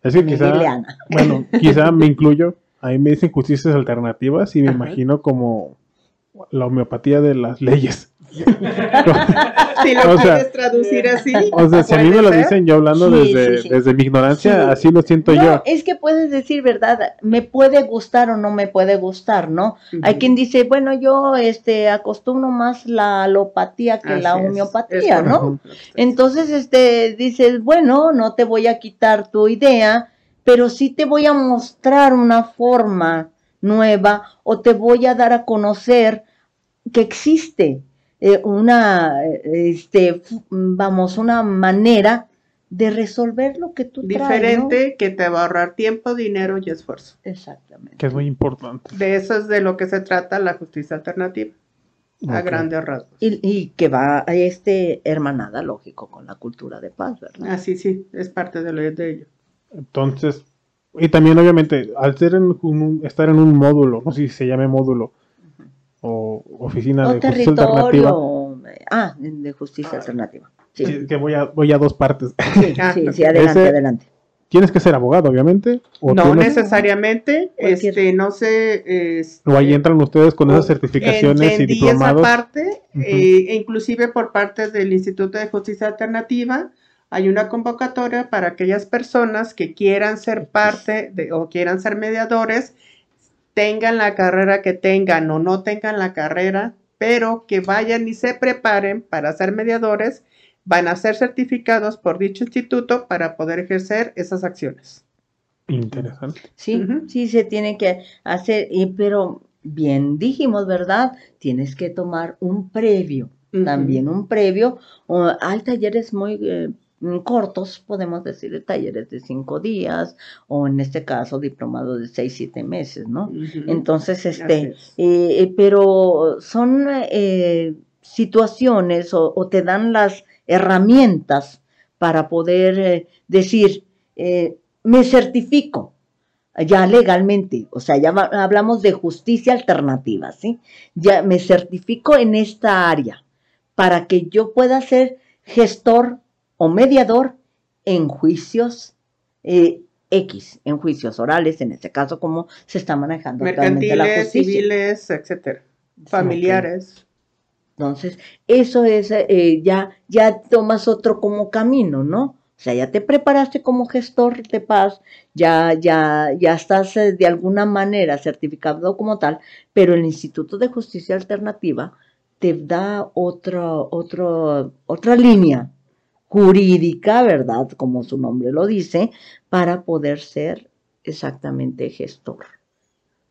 Es quizá, bueno, quizá me incluyo. a mí me dicen justicias alternativas y me Ajá. imagino como la homeopatía de las leyes. Si lo O sea- puedes traducir así. O sea, si a mí me lo dicen yo hablando Sí, desde, sí, sí. desde mi ignorancia, Sí. así lo siento No, yo. es que puedes decir, ¿verdad? Me puede gustar o no me puede gustar, ¿no? Hay quien dice, bueno, yo este acostumbro más la alopatía que la Así homeopatía, es ¿no? Entonces, este, dices, bueno, no te voy a quitar tu idea, pero sí te voy a mostrar una forma nueva o te voy a dar a conocer que existe eh, una, este, vamos, una manera de resolver lo que tú traes, ¿no? Diferente que te va a ahorrar tiempo, dinero y esfuerzo. Exactamente. Que es muy importante. De eso es de lo que se trata la justicia alternativa, a grandes rasgos. Y, y que va a este hermanada, lógico, con la cultura de paz, ¿verdad? Así sí, es parte de, lo, de ello. Entonces, y también obviamente, al ser en un- estar en un módulo, no sé si se llame módulo o oficina o de justicia alternativa. Ah, de justicia alternativa. Sí, sí, que voy a, voy a dos partes. sí, Ah, sí, ok. sí, adelante, Ese- adelante. Tienes que ser abogado, obviamente, o, No tienes- necesariamente, Cualquier- este, no sé, este, o ahí entran ustedes con esas certificaciones y entendí esa diplomados. parte, Ujú. eh, e inclusive por parte del Instituto de Justicia Alternativa, hay una convocatoria para aquellas personas que quieran ser parte de, o quieran ser mediadores, tengan la carrera que tengan o no tengan la carrera, pero que vayan y se preparen para ser mediadores, van a ser certificados por dicho instituto para poder ejercer esas acciones. Interesante. Sí, sí se tiene que hacer, y, pero bien dijimos, ¿verdad? Tienes que tomar un previo, también un previo. o hay talleres muy eh, cortos, podemos decir, talleres de cinco días, o en este caso, diplomados de seis, siete meses, ¿no? Entonces, este, es. eh, eh, pero son eh, situaciones o, o te dan las herramientas para poder eh, decir, me certifico ya legalmente, o sea, ya hablamos de justicia alternativa, ¿sí? Ya me certifico en esta área para que yo pueda ser gestor o mediador en juicios eh, X, en juicios orales, en este caso, como se está manejando actualmente la mercantiles, justicia. civiles, etcétera, familiares. Entonces, eso es, eh, ya, ya tomas otro como camino, ¿no? O sea, ya te preparaste como gestor de paz, ya, ya, ya estás eh, de alguna manera certificado como tal, pero el Instituto de Justicia Alternativa te da otra, otro, otra línea jurídica, ¿verdad? Como su nombre lo dice, para poder ser exactamente gestor,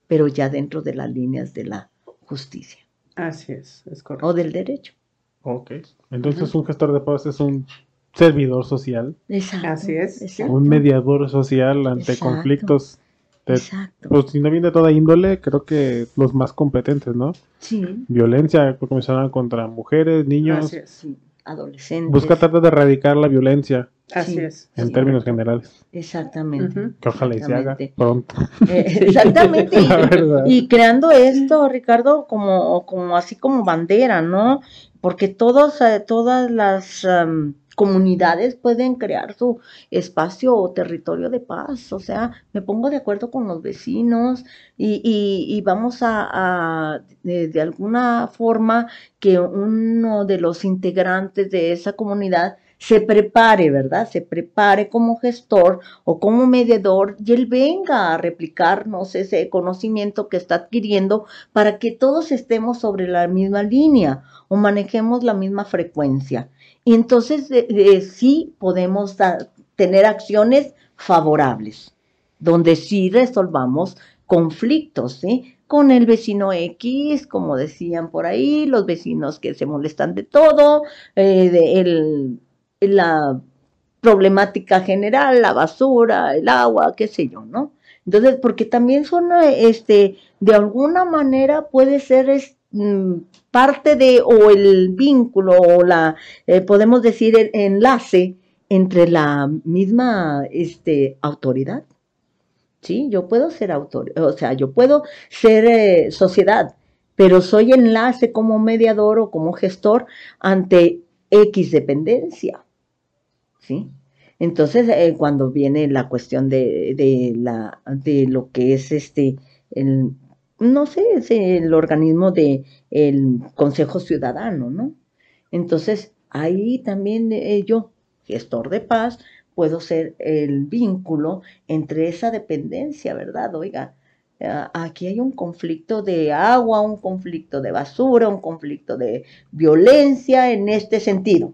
pero ya dentro de las líneas de la justicia Así es, es correcto. o del derecho. Ok. Entonces, un gestor de paz es un servidor social, Exacto. Así es, exacto, un mediador social ante Exacto. conflictos. de- Exacto. pues si no viene de toda índole, creo que los más competentes, ¿no? sí, Violencia, como mencionaban, contra mujeres, niños. Así es. sí, adolescentes. Busca tratar de erradicar la violencia Así Sí. es. en Sí. términos generales. Exactamente. Que ojalá y se haga pronto. Eh, exactamente. Y, y creando esto, Ricardo, como, como así como bandera, ¿no? Porque todos, eh, todas las am, comunidades pueden crear su espacio o territorio de paz. O sea, me pongo de acuerdo con los vecinos y, y- y vamos a, de, de alguna forma que uno de los integrantes de esa comunidad se prepare, ¿verdad? Se prepare como gestor o como mediador y él venga a replicarnos ese conocimiento que está adquiriendo para que todos estemos sobre la misma línea o manejemos la misma frecuencia. Y entonces eh, eh, sí podemos tener acciones favorables, donde sí resolvamos conflictos, ¿sí? Con el vecino X, como decían por ahí, los vecinos que se molestan de todo, eh, de el- la problemática general, la basura, el agua, qué sé yo, ¿no? Entonces, porque también son, este, de alguna manera puede ser mm, parte de, o el vínculo, o la, eh, podemos decir, el enlace entre la misma, este, autoridad. Sí, yo puedo ser autor, o sea, yo puedo ser eh, sociedad, pero soy enlace como mediador o como gestor ante X dependencia. ¿sí? Entonces, eh, cuando viene la cuestión de, de, la, de lo que es este, el, no sé, es el organismo de el Consejo Ciudadano, ¿no? Entonces, ahí también eh, yo, gestor de paz, puedo ser el vínculo entre esa dependencia, ¿verdad? Oiga, eh, aquí hay un conflicto de agua, un conflicto de basura, un conflicto de violencia en este sentido.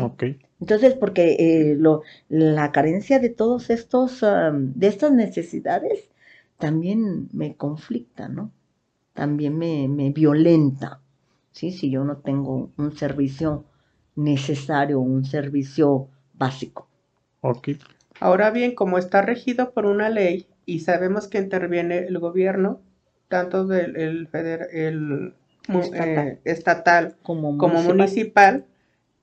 Ok. Entonces, porque eh, lo, la carencia de todos estos, um, de estas necesidades, también me conflicta, ¿no? También me, me violenta, ¿sí? Si yo no tengo un servicio necesario, un servicio básico. Ok. Ahora bien, como está regido por una ley y sabemos que interviene el gobierno, tanto del el feder- el, Estatal. eh, estatal Como, como municipal. municipal,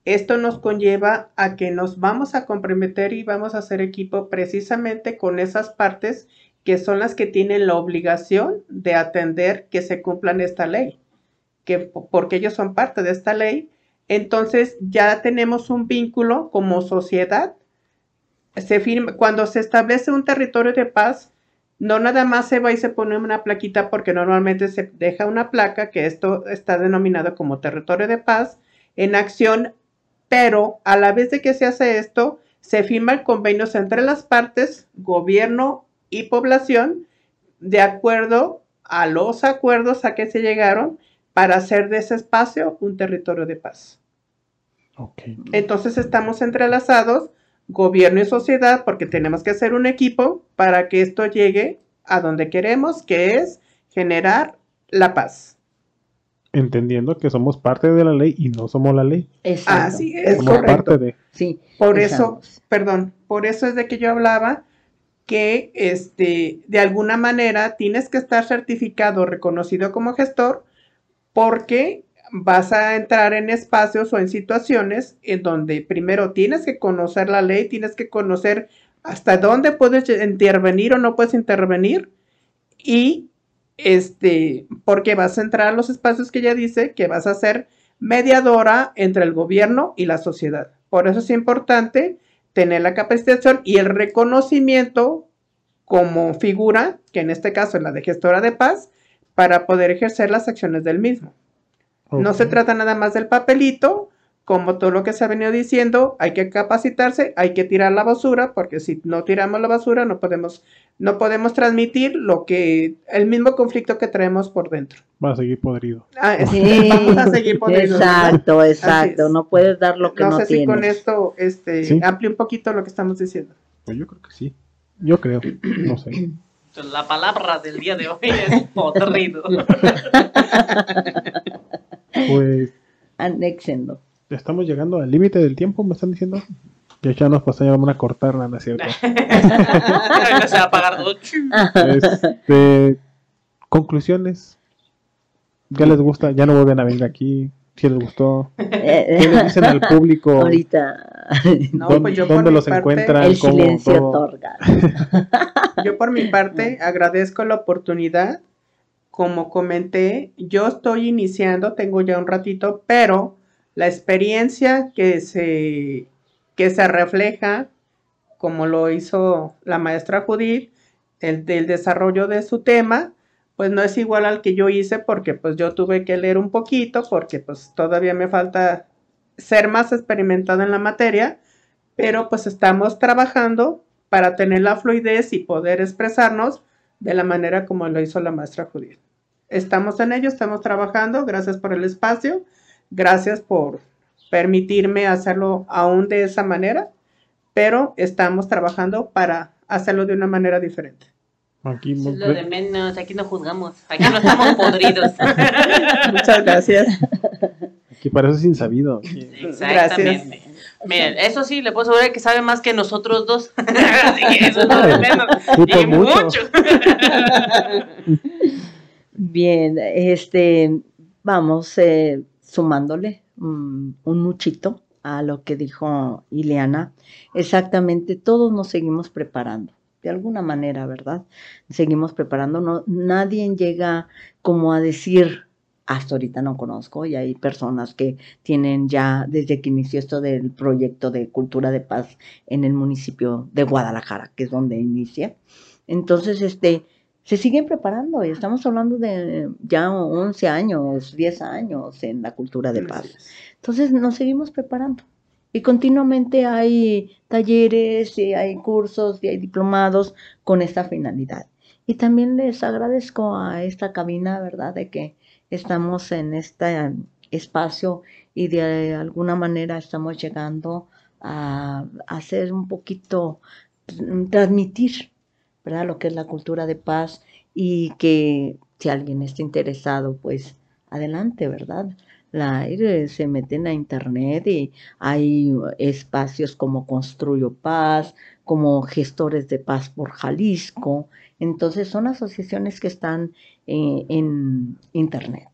esto nos conlleva a que nos vamos a comprometer y vamos a hacer equipo precisamente con esas partes que son las que tienen la obligación de atender que se cumplan esta ley, que po- porque ellos son parte de esta ley, entonces ya tenemos un vínculo como sociedad. Se firma, cuando se establece un territorio de paz, no nada más se va y se pone una plaquita porque normalmente se deja una placa que esto está denominado como territorio de paz en acción, pero a la vez de que se hace esto, se firman convenios entre las partes, gobierno y población, de acuerdo a los acuerdos a que se llegaron para hacer de ese espacio un territorio de paz. Entonces estamos entrelazados, gobierno y sociedad, porque tenemos que hacer un equipo para que esto llegue a donde queremos, que es generar la paz. Entendiendo que somos parte de la ley y no somos la ley. Exacto. Así es, Somos correcto. parte de. Sí. Por eso, perdón, por eso es de que yo hablaba que este, de alguna manera tienes que estar certificado, reconocido como gestor, porque vas a entrar en espacios o en situaciones en donde primero tienes que conocer la ley, tienes que conocer hasta dónde puedes intervenir o no puedes intervenir y este, porque vas a entrar a los espacios que ya dice que vas a ser mediadora entre el gobierno y la sociedad. Por eso es importante tener la capacitación y el reconocimiento como figura, que en este caso es la de gestora de paz, para poder ejercer las acciones del mismo. No se trata nada más del papelito, como todo lo que se ha venido diciendo, hay que capacitarse, hay que tirar la basura, porque si no tiramos la basura no podemos, no podemos transmitir lo que, el mismo conflicto que traemos por dentro. Va a seguir podrido. Ah, Sí, vamos a seguir podridos, ¿verdad? Exacto, exacto. No puedes dar lo que no, no, sé si con tienes. esto este, Sí. amplio un poquito lo que estamos diciendo. Pues yo creo que sí. Yo creo. No sé. Entonces, la palabra del día de hoy es podrido. Pues Anéxenlo. Ya estamos llegando al límite del tiempo, me están diciendo. Que ya nos pasamos a cortarla, ¿no es cierto? Se va a apagar todo. Este, conclusiones. ¿Qué les gusta? Ya no vuelven a venir aquí. Si les gustó. ¿Qué les dicen al público? Ahorita No, ¿Dónde- pues yo dónde por mi los parte- encuentran? el ¿Cómo silencio todo? otorga. Yo por mi parte agradezco la oportunidad. Como comenté, yo estoy iniciando, tengo ya un ratito, pero la experiencia que se, que se refleja, como lo hizo la maestra Judith, el del desarrollo de su tema, pues no es igual al que yo hice porque pues yo tuve que leer un poquito porque pues todavía me falta ser más experimentado en la materia, pero pues estamos trabajando para tener la fluidez y poder expresarnos de la manera como lo hizo la maestra Judith. Estamos en ello, estamos trabajando, gracias por el espacio, gracias por permitirme hacerlo aún de esa manera, pero estamos trabajando para hacerlo de una manera diferente. Aquí, Eso es lo de menos, aquí no juzgamos, aquí no estamos podridos. Muchas gracias. aquí parece sin sabido. Exactamente. Miren, eso sí, le puedo asegurar que sabe más que nosotros dos. Así que eso es lo de menos. Y mucho. mucho. Bien, este, vamos eh, sumándole mm, un muchito a lo que dijo Ileana. Exactamente, todos nos seguimos preparando, de alguna manera, ¿verdad? Seguimos preparando. No, nadie llega como a decir, hasta ahorita no conozco y hay personas que tienen ya desde que inició esto del proyecto de cultura de paz en el municipio de Guadalajara, que es donde inicia. Entonces, este, se siguen preparando y estamos hablando de ya 11 años, 10 años en la cultura de paz. Entonces nos seguimos preparando y continuamente hay talleres y hay cursos y hay diplomados con esta finalidad. Y también les agradezco a esta cabina, ¿verdad?, de que estamos en este espacio y de alguna manera estamos llegando a, a hacer un poquito, mm, transmitir, ¿verdad?, lo que es la cultura de paz y que si alguien está interesado, pues adelante, ¿verdad? La, se meten a internet y hay espacios como Construyo Paz, como Gestores de Paz por Jalisco. Entonces son asociaciones que están eh, en internet.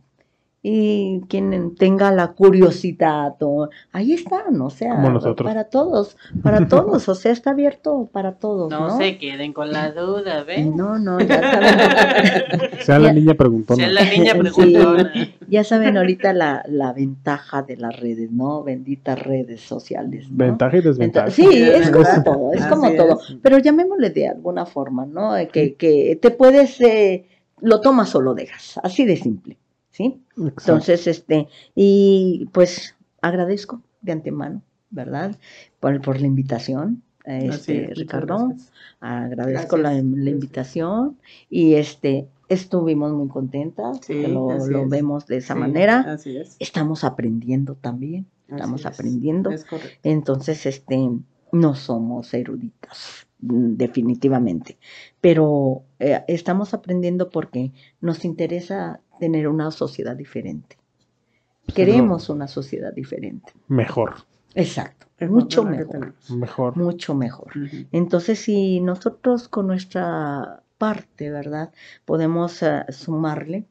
Y quien tenga la curiosidad, o, ahí están, o sea, Como nosotros. para todos, para todos, o sea, está abierto para todos, ¿no? No, se queden con la duda, ¿ven? No, no, ya saben, Sea la Ya. niña preguntona. Sea la niña Sí. preguntona. ya saben ahorita la, la ventaja de las redes, ¿no? Benditas redes sociales. ¿no? Ventaja y desventaja. Entonces, sí, es como todo, es Así como es. todo. Pero llamémosle de alguna forma, ¿no? Que, que te puedes, eh, lo tomas o lo dejas, así de simple, ¿sí? Exacto. Entonces, este, y pues agradezco de antemano, ¿verdad? Por, por la invitación, este, es, Ricardo. gracias. Agradezco la, Gracias. la invitación y este, estuvimos muy contentas, Sí, lo, es. vemos de esa Sí, manera. Así es. Estamos aprendiendo también, estamos así es. aprendiendo. Es correcto. Entonces, este, no somos eruditas, definitivamente, pero eh, estamos aprendiendo porque nos interesa tener una sociedad diferente. Queremos una sociedad diferente. Mejor. Exacto, Es mucho mejor. Mejor. mucho mejor. Entonces, si nosotros con nuestra parte, ¿verdad? Podemos eh, sumarle,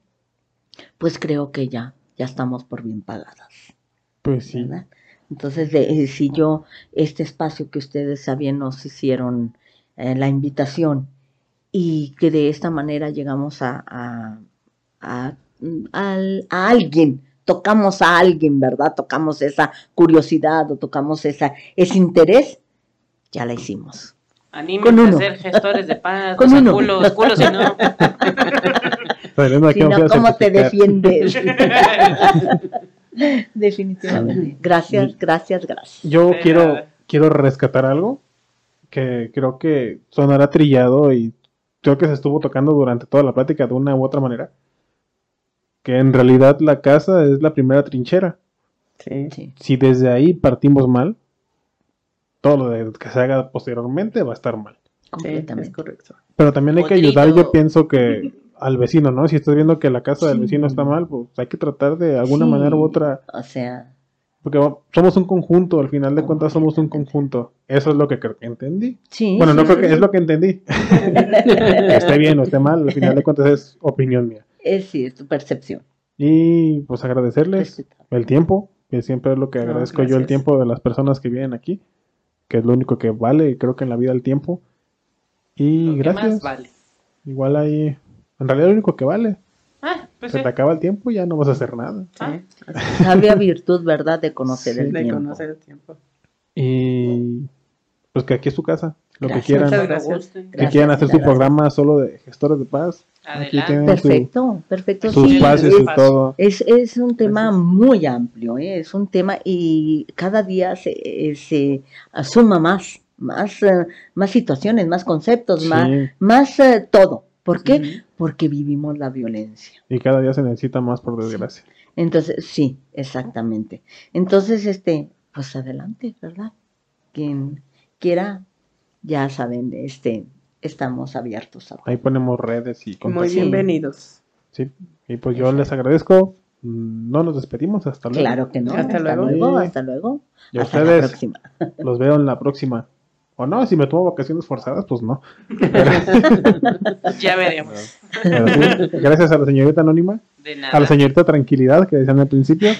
pues creo que ya, ya estamos por bien pagadas. Pues sí. ¿verdad? Entonces, de- eh, si yo, este espacio que ustedes sabían nos hicieron eh, la invitación y que de esta manera llegamos a, a, a- al- a alguien, tocamos a alguien, ¿verdad? Tocamos esa curiosidad o tocamos esa, ese interés, ya la hicimos. Anímense a ser gestores de paz. Con o sea, uno. Culos, culos, si no. Si no, ¿cómo te defiendes? Definitivamente. Gracias, gracias, gracias. Yo quiero, quiero rescatar algo que creo que sonará trillado y creo que se estuvo tocando durante toda la plática de una u otra manera. Que en realidad la casa es la primera trinchera. Sí. Sí, Si desde ahí partimos mal, todo lo de- que se haga posteriormente va a estar mal. Sí, es completamente. correcto. Pero también hay que ayudar, yo pienso que al vecino, ¿no? Si estás viendo que la casa del vecino está mal, pues hay que tratar de alguna Sí. manera u otra O sea, Porque somos un conjunto, al final de cuentas somos un conjunto. Eso es lo que creo que entendí. sí. Bueno, no creo que es lo que entendí. Esté bien o esté mal, al final de cuentas es opinión mía. Es sí, es tu percepción. Y pues agradecerles el tiempo, que siempre es lo que No, agradezco yo, el tiempo de las personas que vienen aquí, que es lo único que vale, creo que en la vida el tiempo. Y Lo que gracias. más vale. Igual ahí, en realidad lo único que vale. Ah, pues Se sí. te acaba el tiempo y ya no vas a hacer nada. Ah, Sabia virtud, ¿verdad? De conocer Sí. el de tiempo. conocer el tiempo. Y pues que aquí es su casa, lo Gracias. que quieran. Muchas gracias. Gracias, quieren hacer su programa solo de gestores de paz, aquí Adelante. Perfecto, perfecto. sus sí, espacios es, y todo. es, es un tema Gracias. muy amplio, ¿eh? es un tema y cada día se, eh, se suma más, más, eh, más situaciones, más conceptos, más, Sí, más todo. ¿Por qué? Porque vivimos la violencia. y cada día se necesita más, por desgracia. Entonces, sí, exactamente. Entonces, este, pues adelante, ¿verdad? Quien quiera, ya saben, este, estamos abiertos a Ahí ponemos redes y Muy contactos. Sí. bienvenidos. Sí. Y pues yo les agradezco. No nos despedimos. Hasta luego. Claro que no. Hasta Hasta, luego. Hasta luego. Y hasta la ustedes próxima. los veo en la próxima. O no, si me tomo vacaciones forzadas, pues no. Ya veremos. Pero sí, gracias a la señorita Anónima, De a la nada. señorita Tranquilidad que decían al principio.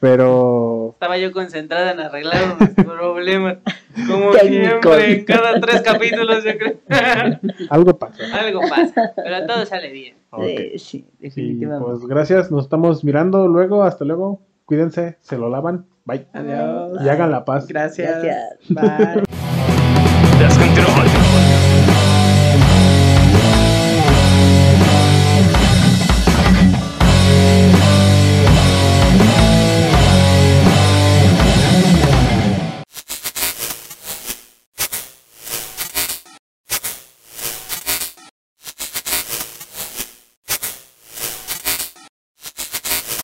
Pero Estaba yo concentrada en arreglar unos problemas. Como siempre, en cada tres capítulos, yo creo. Algo pasa. Algo pasa, pero todo sale bien. Ok. Eh, sí, Sí, definitivamente. pues gracias, nos estamos mirando luego, hasta luego. Cuídense, se lo lavan. Bye. Adiós. Y hagan la paz. Gracias. Gracias. Bye.